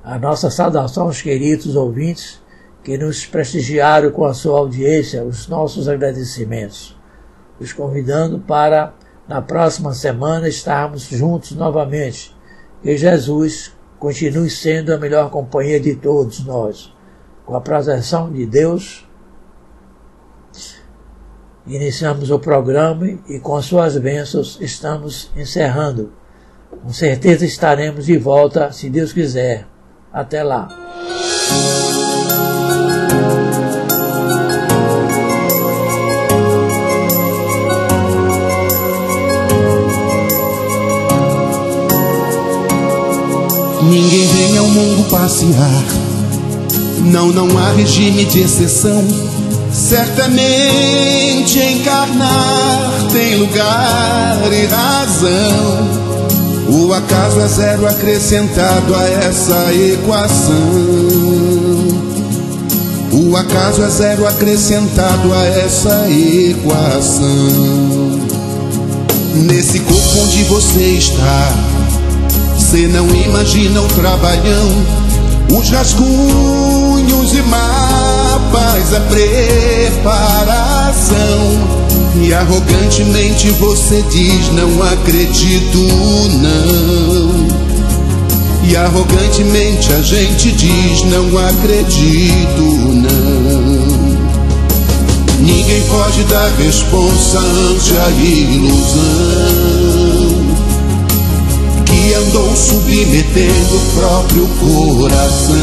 a nossa saudação aos queridos ouvintes que nos prestigiaram com a sua audiência, os nossos agradecimentos. Os convidando para, na próxima semana, estarmos juntos novamente. Que Jesus continue sendo a melhor companhia de todos nós. Com a proteção de Deus, Iniciamos o programa e com suas bênçãos estamos encerrando. Com certeza estaremos de volta, se Deus quiser. Até lá. Ninguém vem ao mundo passear. Não, não há regime de exceção Certamente encarnar tem lugar e razão. O acaso é zero acrescentado a essa equação. O acaso é zero acrescentado a essa equação. Nesse corpo onde você está, você não imagina o trabalhão, os rascunhos e mais paz, a preparação E arrogantemente você diz: Não acredito, não. E arrogantemente a gente diz: Não acredito, não. Ninguém foge da responsa ante a ilusão andou submetendo o próprio coração.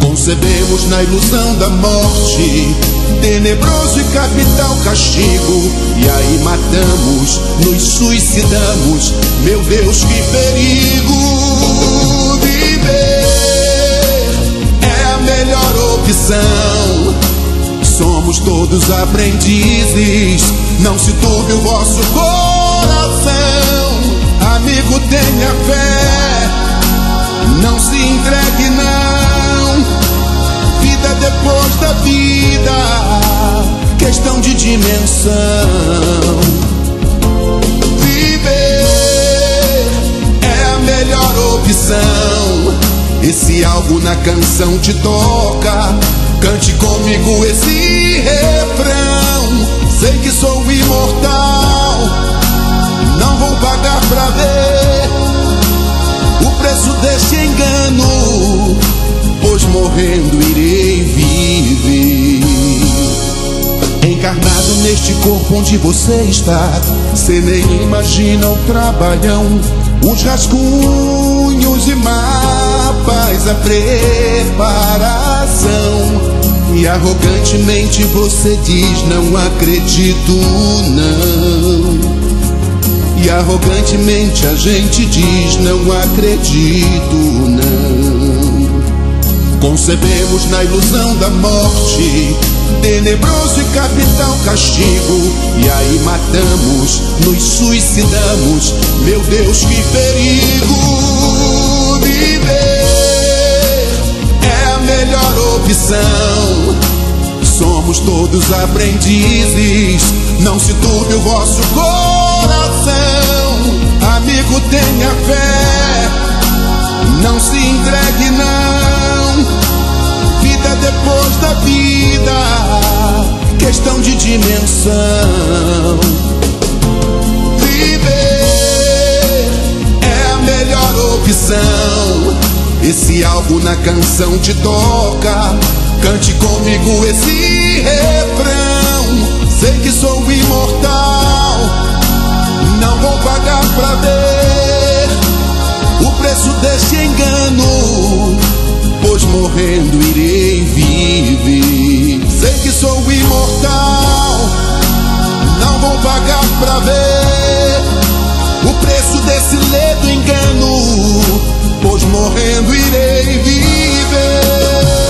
Concebemos na ilusão da morte, tenebroso e capital castigo, e aí matamos, nos suicidamos. Meu Deus, que perigo! Viver é a melhor opção. Somos todos aprendizes, não se turbe o vosso coração. Amigo, tenha fé, não se entregue, não vida depois da vida, questão de dimensão. Viver é a melhor opção. Esse algo na canção te toca, cante comigo esse refrão. Sei que sou morrendo irei viver. Encarnado neste corpo onde você está, cê nem imagina o trabalhão, os rascunhos e mapas, a preparação. E arrogantemente você diz: Não acredito, não. E arrogantemente a gente diz: Não acredito, não. Concebemos na ilusão da morte, tenebroso e capital castigo, e aí matamos, nos suicidamos. Meu Deus, que perigo! Viver é a melhor opção. Somos todos aprendizes, não se turbe o vosso coração. Amigo, tenha fé, não se entregue, não depois da vida, questão de dimensão. Viver é a melhor opção. Esse algo na canção te toca, cante comigo esse refrão. Sei que sou imortal, não vou pagar pra ver o preço deste engano pois morrendo irei viver. Sei que sou imortal, não vou pagar pra ver o preço desse ledo engano, pois morrendo irei viver.